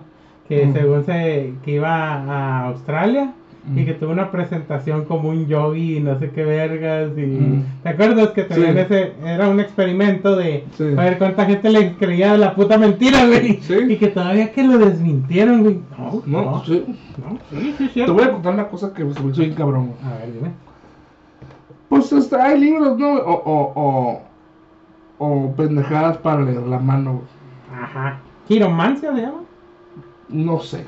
que según se que iba a Australia y Mm. que tuvo una presentación como un yogi y no sé qué vergas y Mm. ¿te acuerdas que también Sí. ese era un experimento de Sí. a ver cuánta gente le creía la puta mentira, güey? Sí. Y que todavía que lo desmintieron, güey. No, No, no, sí. no, sí, sí, es Te voy a contar una cosa que se me hizo bien cabrón. A ver, dime. Pues este, hay libros, ¿no? O, o, o, o pendejadas para leer la mano, güey. Ajá. ¿Quiromancia se llama? No sé.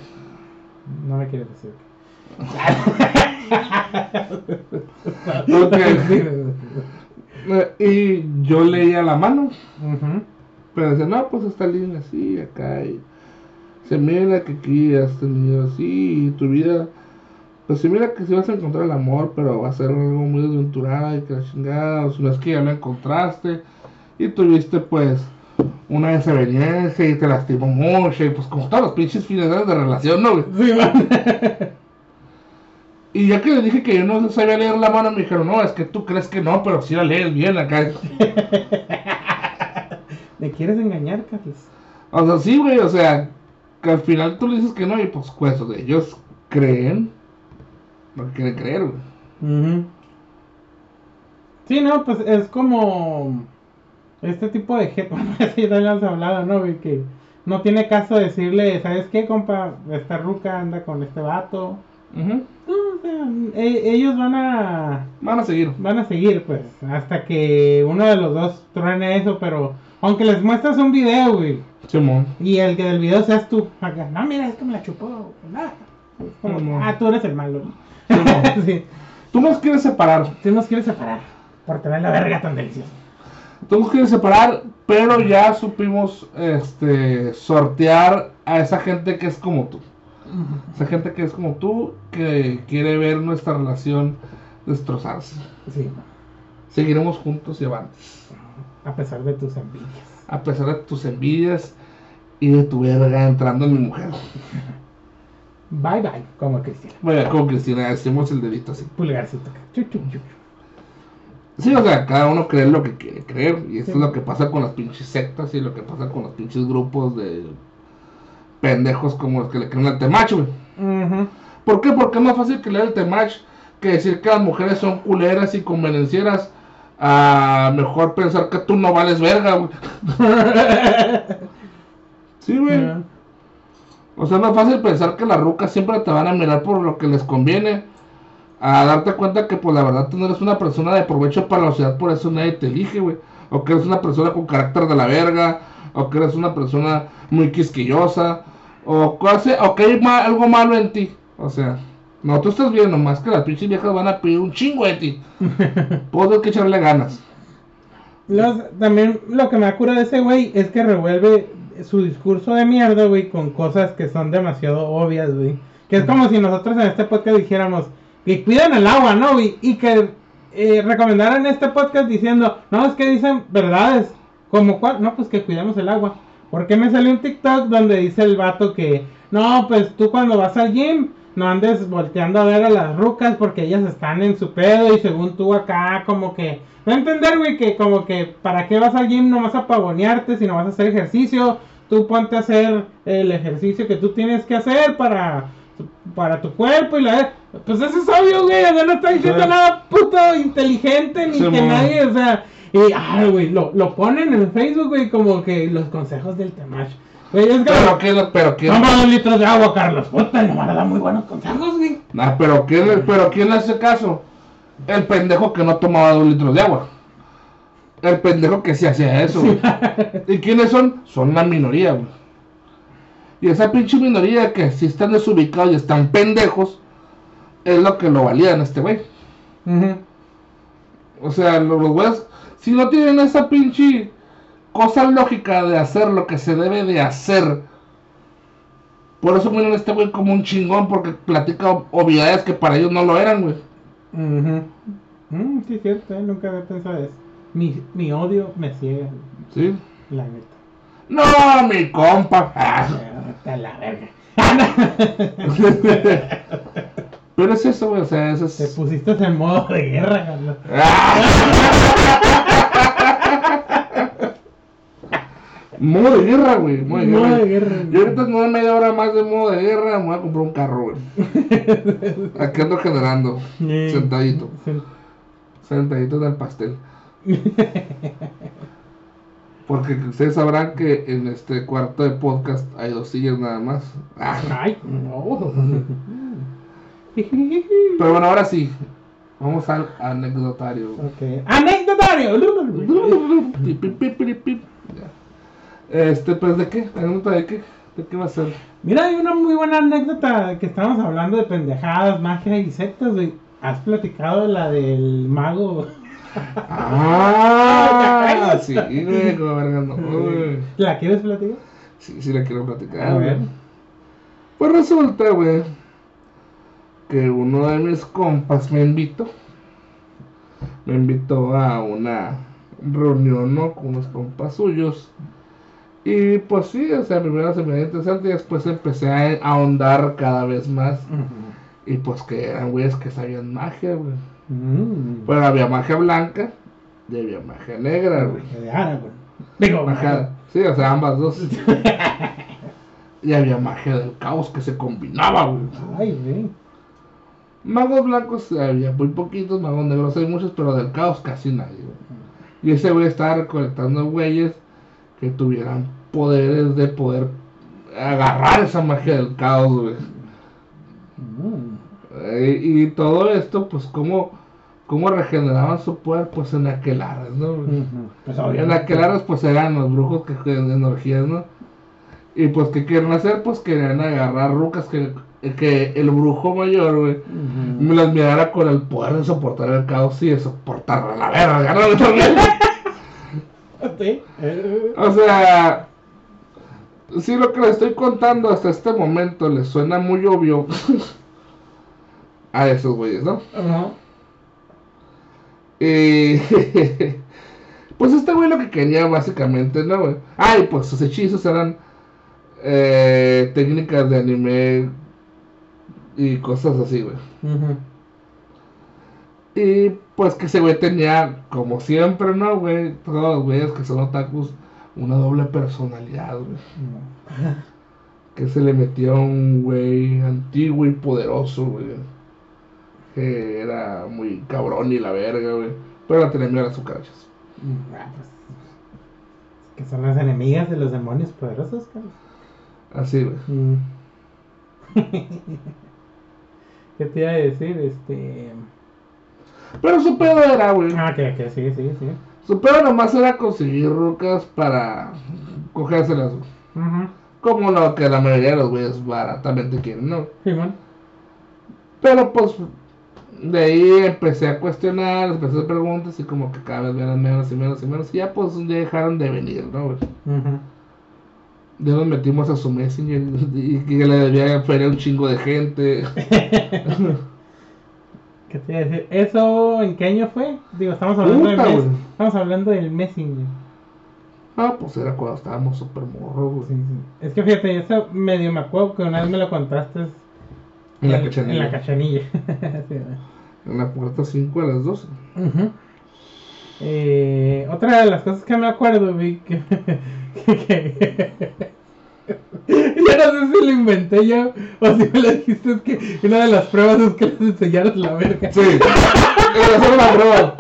No me quieres decir. Y yo leía la mano. Ujú. Pero decía, no, pues esta línea así, acá. Y, Se mira que aquí has tenido así y tu vida. Pues se mira que si vas a encontrar el amor, pero va a ser algo muy desventurado y que la chingada. O si no es que ya lo encontraste y tuviste pues una desaveniencia y te lastimó mucho. Y pues como todos los pinches finales de relación, ¿no? Sí. Y ya que le dije que yo no sabía leer la mano, me dijeron, no, es que tú crees que no, pero sí la lees bien acá. ¿Me quieres engañar, Carlos? O sea, sí, güey, o sea, que al final tú le dices que no y pues, pues, o sea, ellos creen lo que quieren creer, güey. Sí, no, pues es como este tipo de gente, bueno, así ya lo has hablado, ¿no? güey? Que no tiene caso decirle, ¿sabes qué, compa? Esta ruca anda con este vato. Ujú. No, o sea, e- ellos van a Van a seguir. van a seguir, pues, hasta que uno de los dos truene eso, pero aunque les muestras un video, güey, Simón. y el que del video seas tú, acá, no, mira, es que me la chupó, nada. Como, ah, tú eres el malo. Sí, Tú nos quieres separar. tú nos quieres separar por tener la verga tan deliciosa. Tú nos quieres separar, pero ya supimos este sortear a esa gente que es como tú. Esa gente que es como tú, que quiere ver nuestra relación destrozarse. Sí, Seguiremos juntos y avantes. a pesar de tus envidias. A pesar de tus envidias y de tu verga entrando en mi mujer. Bye bye, como Cristina. Bueno, como Cristina, hacemos el dedito así. Pulgarcito. Chu, chu, chu. Sí, o sea, cada uno cree lo que quiere creer. Y eso Sí. es lo que pasa con las pinches sectas y lo que pasa con los pinches grupos de pendejos como los que le creen al temacho, güey. ¿Por qué? Porque es más fácil creer el temach que decir que las mujeres son culeras y convenencieras. A mejor pensar que tú no vales verga, güey. Sí, güey. O sea, es más fácil pensar que las rucas siempre te van a mirar por lo que les conviene. A darte cuenta que, pues, la verdad, tú no eres una persona de provecho para la sociedad, por eso nadie te elige, güey. O que eres una persona con carácter de la verga. O que eres una persona muy quisquillosa. O, cose- o que hay algo malo en ti. O sea, no, tú estás bien, nomás que las pinches viejas van a pedir un chingo de ti. Hay que echarle ganas. Los- también lo que me acura de ese güey es que revuelve su discurso de mierda, güey, con cosas que son demasiado obvias, güey. Que es como si nosotros en este podcast dijéramos que cuidan el agua, ¿no, güey? Y que eh, recomendaran este podcast diciendo, no, es que dicen verdades. ¿Como cuál? No, pues que cuidamos el agua. Porque me salió un TikTok donde dice el vato que, no, pues tú cuando vas al gym, no andes volteando a ver a las rucas porque ellas están en su pedo y según tú acá como que... No entender, güey, que como que para qué vas al gym no vas a pavonearte si no vas a hacer ejercicio. Tú ponte a hacer el ejercicio que tú tienes que hacer para, para tu cuerpo y la... Pues eso es obvio, güey, o sea, no está diciendo Sí. nada puto inteligente ni Sí, que nadie, o sea... Y, ah, güey, lo, lo ponen en Facebook, güey, como que los consejos del Temach. Güey, es que... Pero que, pero que, Toma dos litros de agua, Carlos. Puta, el Omar da muy buenos consejos, güey. Nah, pero ¿quién, pero ¿quién le hace caso? El pendejo que no tomaba dos litros de agua. El pendejo que sí hacía eso, güey. ¿Y quiénes son? Son la minoría, güey. Y esa pinche minoría que sí están desubicados y están pendejos, es lo que lo validan a este güey. O sea, los los güeyes, si no tienen esa pinche cosa lógica de hacer lo que se debe de hacer, por eso miran a este güey como un chingón, porque platica ob- obviedades que para ellos no lo eran, güey. Ujú. Mm, sí, cierto, eh, nunca había pensado eso. Mi, mi odio me ciega, ¿Sí? la neta. No, mi compa. Ah. La verga. Pero es eso, güey, o sea, eso Te es... pusiste en modo de guerra, Carlos. Modo de guerra, güey. Modo de Modo guerra. de guerra. Yo ahorita no hay media hora más de modo de guerra, me voy a comprar un carro, güey. Aquí ando generando. Sí. Sentadito. Sentadito del pastel. Porque ustedes sabrán que en este cuarto de podcast hay dos sillas nada más. Ah, Ay, no. Pero bueno, ahora sí. Vamos al anecdotario. ok. Anecdotario. Este, pues, ¿de qué? ¿Anécdota de qué? ¿De qué va a ser? Mira, hay una muy buena anécdota que estamos hablando de pendejadas, magia y sectas, güey. ¿Has platicado la del mago? Ah, sí, güey, como verga, no, güey. ¿La quieres platicar? Sí, sí la quiero platicar. A ver. Pues resulta, güey, que uno de mis compas me invitó. Me invitó a una reunión, ¿no? Con unos compas suyos. Y pues sí, o sea, primero se me dio interesante y después empecé a ahondar cada vez más. Y pues que eran güeyes que sabían magia, güey. Mm. Pero había magia blanca y había magia negra, güey. De Aragorn. Digo, Magia, sí, o sea, ambas dos. y había magia del caos que se combinaba, güey. Ay, güey. Magos blancos había muy poquitos, magos negros hay muchos, pero del caos casi nadie, güey. Y ese güey estaba recolectando güeyes que tuvieran poderes de poder agarrar esa magia del caos, güey. Mm. Eh, y todo esto, pues, ¿cómo, cómo regeneraban su poder? Pues en aquelares, ¿no? güey? Ujú. Pues En aquelares, pues, eran los brujos que juegan energías, ¿no? Y pues, ¿qué quieren hacer? Pues querían agarrar rucas que, que el brujo mayor, güey, me las mirara con el poder de soportar el caos y de soportar la verga, ¿no? También. Sí. Eh, O sea, si lo que les estoy contando hasta este momento les suena muy obvio a esos güeyes, ¿no? ajá. Y pues este güey lo que quería básicamente, ¿no, güey? Ay, pues sus hechizos eran eh, técnicas de anime y cosas así, güey. Ujú. Y pues que ese güey tenía, como siempre, ¿no, güey? Todos los güeyes que son otakus, una doble personalidad, güey. Que se le metió a un güey antiguo y poderoso, güey. Que era muy cabrón y la verga, güey. Pero la tenía miedo a las cucarachas. Mm, ah, pues, Que son las enemigas de los demonios poderosos, Carlos. Así, güey. ¿Qué te iba a decir? Este. Pero su pedo era, güey. Ah, que, que sí, sí, sí. Su pedo nomás era conseguir rucas para cogérselas, güey. Ujú. Como lo que la mayoría de los güeyes baratamente quieren, ¿no? Simón. Pero pues de ahí empecé a cuestionar, empecé a hacer preguntas y como que cada vez eran menos y menos y menos. Y ya pues dejaron de venir, ¿no? güey? Ujú. Ya nos metimos a su Messenger y que le debía feria un chingo de gente. ¿Qué te iba a decir? ¿Eso en qué año fue? Digo, estamos hablando Puta, del mes. Estamos hablando del Messenger. Ah, pues era cuando estábamos súper morros, güey. Sí, sí. Es que fíjate, eso medio me acuerdo que una vez me lo contaste En la En la cachanilla. cachanilla. Sí, güey. En la puerta 5 a las 12. Ujú. Eh, otra de las cosas que me acuerdo, vi que. que- Yo no sé si lo inventé yo o si me lo dijiste. Es que una de las pruebas es que les enseñaras la verga. Sí, esa es la prueba.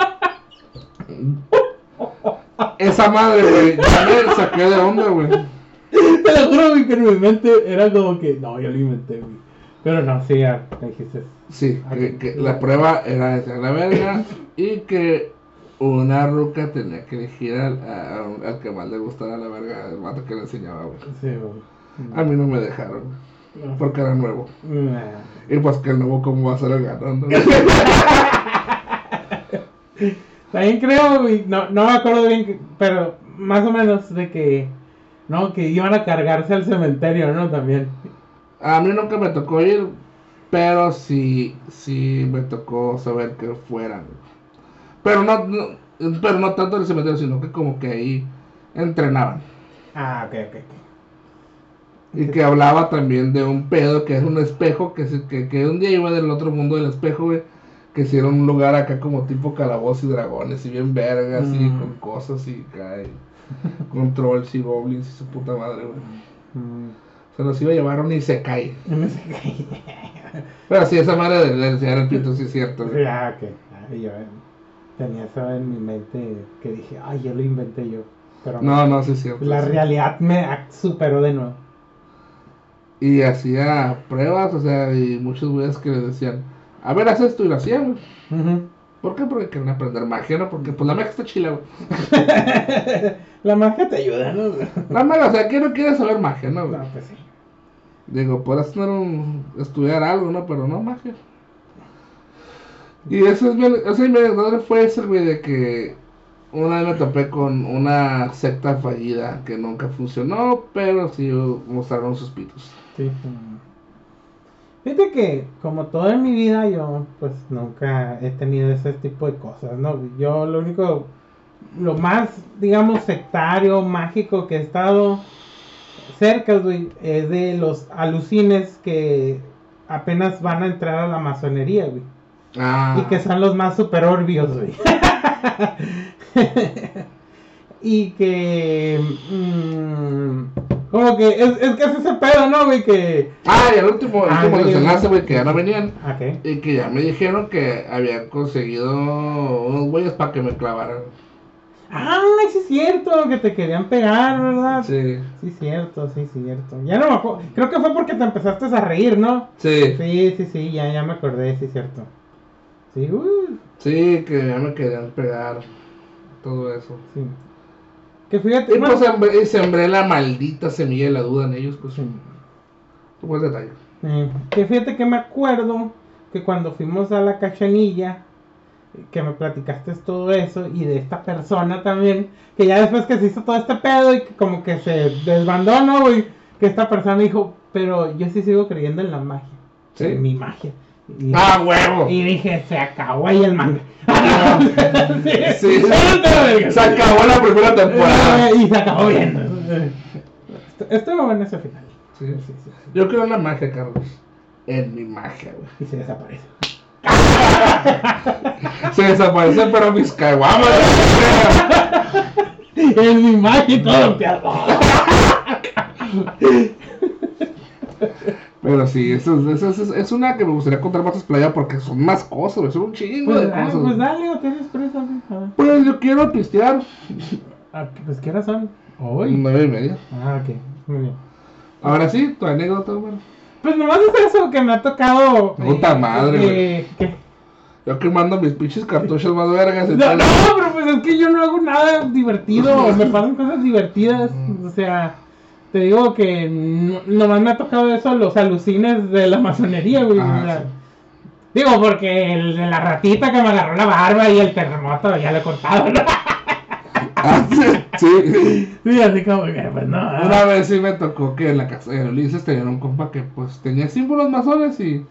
Esa madre, güey, ya me saqué de onda, güey. Te lo juro, güey, que en mi mente era como que. No, yo lo inventé, güey. Pero no, sí, ya me dijiste. Sí, que, que la prueba era esa, la verga y que una ruca tenía que elegir al, a- al que más le gustara la verga, el vato que le enseñaba, güey. Sí, güey. A mí no me dejaron, No. porque era nuevo. Y pues que el nuevo, ¿cómo va a ser el ganando? También creo, no, no me acuerdo bien, pero más o menos de que, no, que iban a cargarse al cementerio, ¿no? También. A mí nunca me tocó ir, pero sí, sí me tocó saber que fueran. Pero no, no- pero no tanto el cementerio, sino que como que ahí entrenaban. Ah, ok, ok, ok. Y que hablaba también de un pedo que es un espejo, que, se- que, que un día iba del otro mundo del espejo, güey. Que hicieron un lugar acá como tipo calaboz y dragones, y bien vergas, y Mm. con cosas, y cae. Controls y goblins y su puta madre, güey. Mm. Se nos iba a llevar un. No sé qué. Pero sí, esa madre de, de enseñar el pito, sí es cierto. Ah, ok. Ah, yo eh, tenía eso en mi mente que dije, ay, yo lo inventé yo. Pero No, no, sí es cierto. la sí. realidad me superó de nuevo. Y hacía pruebas, o sea, y muchos güeyes que le decían, a ver, haz esto, y lo hacían, güey. Ujú. ¿Por qué? Porque quieren aprender magia, ¿no? Porque pues la magia está chila, güey. La magia te ayuda, ¿no? La magia, o sea, ¿quién no quiere saber magia, no, güey? No, pues sí. Digo, podrás tener un, estudiar algo, ¿no? Pero no magia. Y ese es mi, ese es mi anécdota fue ese, güey, de que una vez me topé con una secta fallida que nunca funcionó, pero sí mostraron sus pitos. Sí. Fíjate que, como todo en mi vida, yo pues nunca he tenido ese tipo de cosas, ¿no? Yo lo único, lo más, digamos, sectario, mágico que he estado cerca, güey, es de los alucines que apenas van a entrar a la masonería, güey. Ah. Y que son los más super orbios, güey. y que... mm, como que es, es que es ese pedo, ¿no, güey? Que... Ah, y el último, el Ah, último desenlace, güey, que ya no venían. Ok. Y que ya me dijeron que habían conseguido unos güeyes para que me clavaran. Ah, sí es cierto, que te querían pegar, ¿verdad? Sí, Sí. cierto, sí, cierto. Ya no me acuerdo. Creo que fue porque te empezaste a reír, ¿no? Sí. Sí, sí, sí, ya, ya me acordé, sí, cierto. Sí, uh, Sí, que ya me querían pegar. Todo eso. sí. Que fíjate, Y pues sembré, la maldita semilla de la duda en ellos, pues. sí. Buen detalle. Eh, que fíjate que me acuerdo que cuando fuimos a la cachanilla, que me platicaste todo eso, y de esta persona también, que ya después que se hizo todo este pedo y que como que se desbandó, ¿no, güey? Que esta persona dijo, pero yo sí sigo creyendo en la magia. ¿Sí? En mi magia. Y, ¡Ah, huevo! y dije, se acabó ahí el manga. Sí, la verga. Se acabó la primera temporada. Eh, y se acabó viendo. Estuvo- Estuvo bueno ese final. Sí. Sí, sí, sí. Yo creo en la magia, Carlos. En mi magia, güey. Y se desaparece. Se desaparece, pero mis caguamas. En mi magia y todo empezó. Pero sí, eso, eso, eso- es una que me gustaría contar más playa porque son más cosas, güey. Son un chingo Pues, de ah, cosas. pues dale, o tienes prisa, güey. A ver. Pues yo quiero pistear. Ah, Pues qué hora son. Hoy. Nueve y media. Ah, ok. Muy bien. Ahora sí, tu anécdota, güey. Pues nomás es eso que me ha tocado. Puta madre, eh, que- Yo quemando mis pinches cartuchos más vergas. y No, tal. no, pero pues es que yo no hago nada divertido. me pasan cosas divertidas. O sea, te digo que no- nomás me ha tocado eso, los alucines de la masonería, güey. Ah, o sea, sí. Digo, porque el de la ratita que me agarró la barba y el terremoto ya lo he contado, ¿no? Ah, sí. Sí, así como que, pues no. ah. Una vez sí me tocó que en la casa de Ulises tenían un compa que pues tenía símbolos masones y.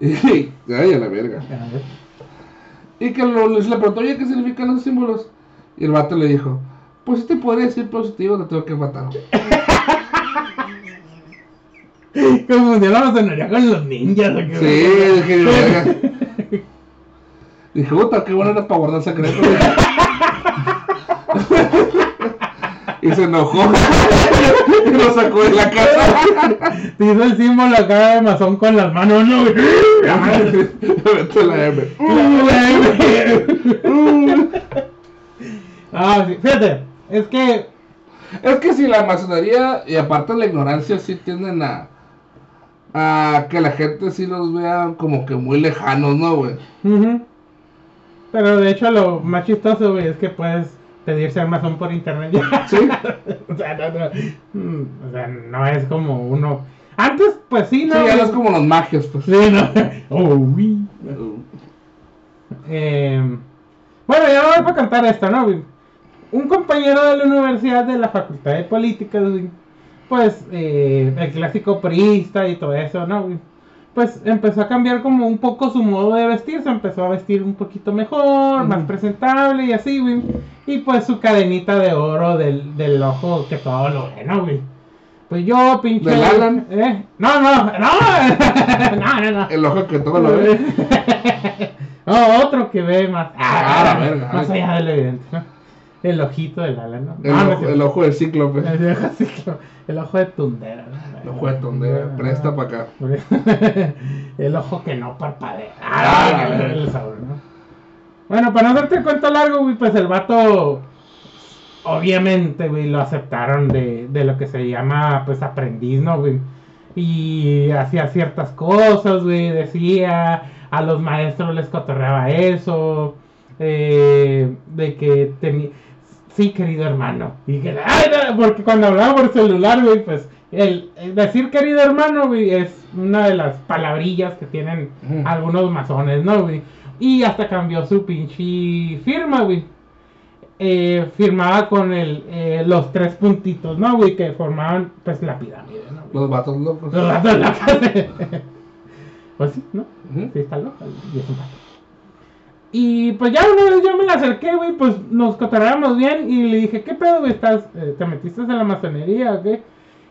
Y. Ay, a la verga. Y que lo, Luis le preguntó, oye, ¿qué significan esos símbolos? Y el vato le dijo, pues sí te podría decir positivo, te tengo que matar. Confundió la masonería con los ninjas, ¿o qué? Sí, dije, verga. Dije, puta, qué bueno era para guardar secretos. y se enojó. y lo sacó de la casa. Te hizo el símbolo acá de masón con las manos, ¿no? güey? Vete la M. ah, sí. Fíjate, es que Es que si la masonería y aparte la ignorancia sí tienden a a que la gente sí los vea como que muy lejanos, ¿no, güey? Pero de hecho lo más chistoso, güey, es que puedes pedir ser masón por internet ya. Sí. o, sea, no, no, mm, o sea, no es como uno... Antes, pues sí, Sí, ¿no? ya no es como los magios, pues. Sí, ¿no? Oh, uy. Eh, bueno, ya voy a contar esto, ¿no? Un compañero de la universidad de la Facultad de Políticas, güey, pues eh, el clásico priista y todo eso, ¿no? Pues empezó a cambiar como un poco su modo de vestir, se empezó a vestir un poquito mejor, más presentable y así, güey. Y pues su cadenita de oro del, del ojo que todo lo ve, ¿no, güey? Pues yo, pinche... ¿Del Alan? ¿Eh? No, no, no, no, no, no. El ojo que todo lo ve. no, otro que ve más. Ah, la verga. Más allá del evidente, ¿no? El ojito del ala, ¿no? El, No, no ojo, cierto. el ojo del cíclope. El ojo, sí, claro. El ojo de tundera, ¿no? El ojo de tondera. Presta para acá. el ojo que no parpadea. Ah, Ah, el sabor, ¿no? Bueno, para no hacerte el cuento largo, güey, pues el vato. Obviamente, güey, lo aceptaron de, de lo que se llama, pues, aprendiz, ¿no, güey? Y hacía ciertas cosas, güey, decía, a los maestros les cotorreaba eso, eh, de que tenía, sí, querido hermano, y que, ay, no, porque cuando hablaba por celular, güey, pues, el, el decir querido hermano, güey, es una de las palabrillas que tienen algunos masones, ¿no, güey? Y hasta cambió su pinche firma, güey. Eh, firmaba con el, eh, los tres puntitos, ¿no, güey? Que formaban, pues, la pirámide, ¿no? güey? Los vatos locos. Los vatos locos. Pues sí, ¿no? Ujú. Sí, está loca y es un pato. Y pues ya una vez yo me la acerqué, güey, pues nos cotorreamos bien y le dije, ¿qué pedo, güey? ¿Estás, eh, ¿Te metiste en la masonería o qué?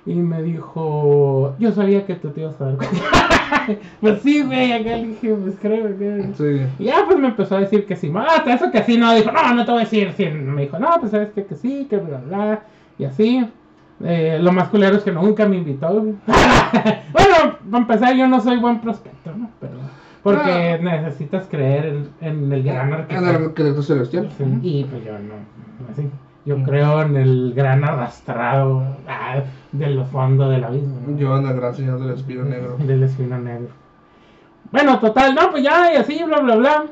Y me dijo, yo sabía que tú te ibas a dar pues sí, güey, acá le dije, pues creo que... Sí. Y ya pues me empezó a decir que sí, no, hasta eso que sí, no, dijo, no, no te voy a decir, sí. me dijo, no, pues sabes que, que sí, que bla, bla, y así. Eh, lo más culero es que nunca me invitó. güey. bueno, para empezar, yo no soy buen prospecto, ¿no? Pero, porque necesitas creer en, en el gran En arquitecto. el arquitecto celestial. Sí, y pues yo no, así. Yo creo en el gran arrastrado ah, de los fondos del abismo. ¿no? Yo en el gran señor del espino negro. Del espino negro. Bueno, total, no, pues ya, y así, bla, bla, bla.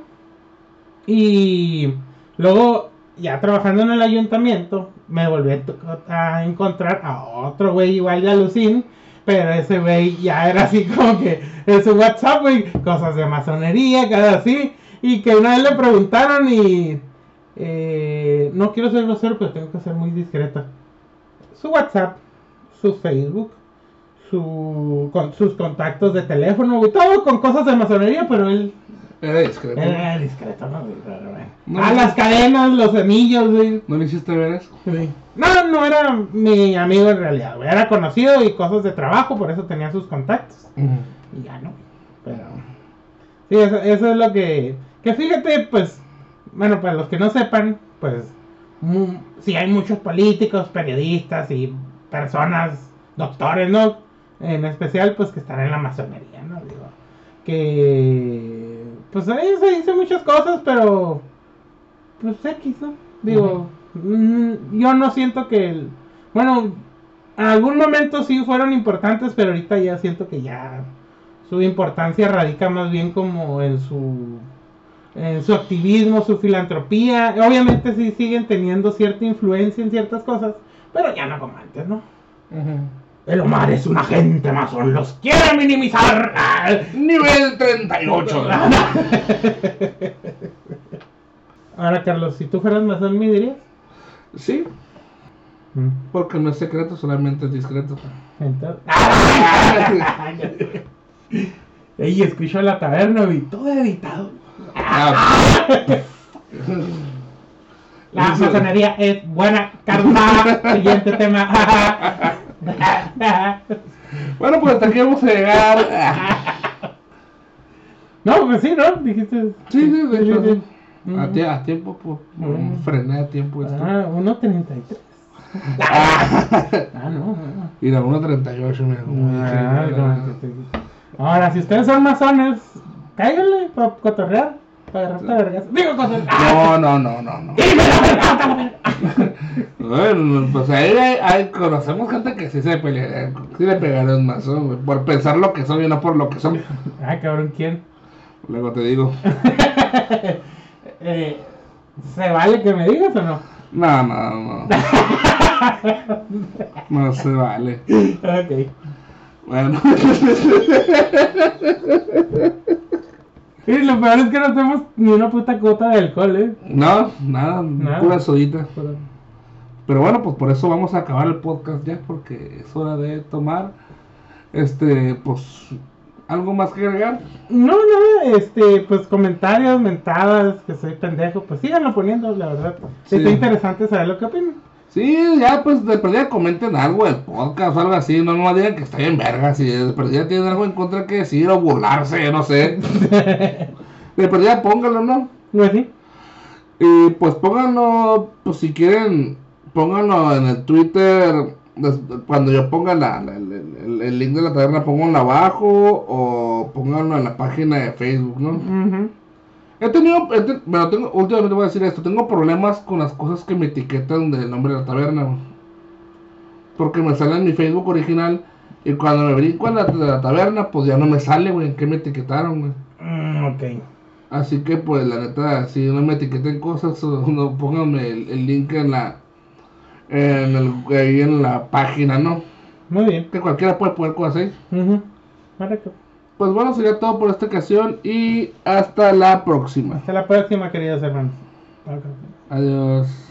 Y luego, ya trabajando en el ayuntamiento, me volví a, encontrar a otro güey igual de alucin. Pero ese güey ya era así como que en su WhatsApp, güey, cosas de masonería, cada así. Y que una vez le preguntaron y... eh, no quiero ser grosero, pero tengo que ser muy discreta. Su WhatsApp, su Facebook, su, con sus contactos de teléfono, güey, todo con cosas de masonería, pero él Era discreto. era discreto, ¿no? No, ah, las cadenas, los anillos, güey. ¿No le hiciste ver eso? Sí. No, no era mi amigo en realidad, güey. Era conocido y cosas de trabajo, por eso tenía sus contactos. Y ya no. Pero. Sí, eso, eso es lo que. Que fíjate, pues. Bueno, para los que no sepan, pues. mu- sí, hay muchos políticos, periodistas y personas, doctores, ¿no? En especial, pues que están en la masonería, ¿no? Digo. Que. Pues ahí se dicen muchas cosas, pero. Pues X, ¿no? Digo. mm, yo no siento que. el- bueno, en algún momento sí fueron importantes, pero ahorita ya siento que ya su importancia radica más bien como en su en su activismo, su filantropía. Obviamente sí siguen teniendo cierta influencia en ciertas cosas, pero ya no como antes, ¿no? El Omar es un agente masón, los quiere minimizar. Nivel 38. Ahora, Carlos, si tú fueras masón, ¿me dirías? Sí, porque no es secreto, solamente es discreto. Entonces... Ey, escucho la taberna y todo editado. Ah, La masonería es buena, Carlos. Siguiente tema. bueno, pues hasta aquí vamos a llegar. no, pues sí, ¿no? Dijiste. Sí, sí, de hecho, sí. A, tie- a tiempo, pues, frené a tiempo esto. Ah, 1.33. Ah, no. no. Y la 1.38, mira, como dije. Ah, Ahora, si ustedes son masones, cáiganle para cotorrear, para. Digo cosas. No, no, no, no, no. ¡Dime la verdad! Bueno, pues ahí, hay- conocemos gente que sí se pelea, sí le pegaron más, güey, por pensar lo que son y no por lo que son. Ay, cabrón, ¿quién? Luego te digo, Eh, ¿Se vale que me digas o no? no, no, no. No se vale. Ok. Bueno, Y lo peor es que no hacemos ni una puta cuota de alcohol, ¿eh? no, nada, Nada. pura sodita. Pero- Pero bueno, pues por eso vamos a acabar el podcast ya, porque es hora de tomar, este, pues, algo más que agregar. No, no, este, pues comentarios, mentadas, que soy pendejo, pues síganlo poniendo, la verdad. Sí. Está interesante saber lo que opinan. Sí, ya pues de perdida comenten algo del podcast o algo así, no no digan que está bien verga, si de perdida tienen algo en contra que decir o burlarse, no sé. De perdida pónganlo, ¿no? ¿No es así? Y pues pónganlo, pues si quieren, pónganlo en el Twitter, cuando yo ponga la, la- el, el- el link de la taberna, pónganlo abajo o pónganlo en la página de Facebook, ¿no? Ujú. He tenido, he bueno, tengo, últimamente voy a decir esto, tengo problemas con las cosas que me etiquetan del nombre de la taberna, güey. Porque me sale en mi Facebook original y cuando me brinco a la, de la taberna, pues ya no me sale, güey, en qué me etiquetaron, güey. Mm, ok. Así que, pues, la neta, si no me etiqueten cosas, no pónganme el, el link en la, en el, ahí en la página, ¿no? Muy bien. Que cualquiera puede poner cosas ahí. Ujú. Correcto. Pues bueno, sería todo por esta ocasión y hasta la próxima. Hasta la próxima, queridos hermanos. Adiós.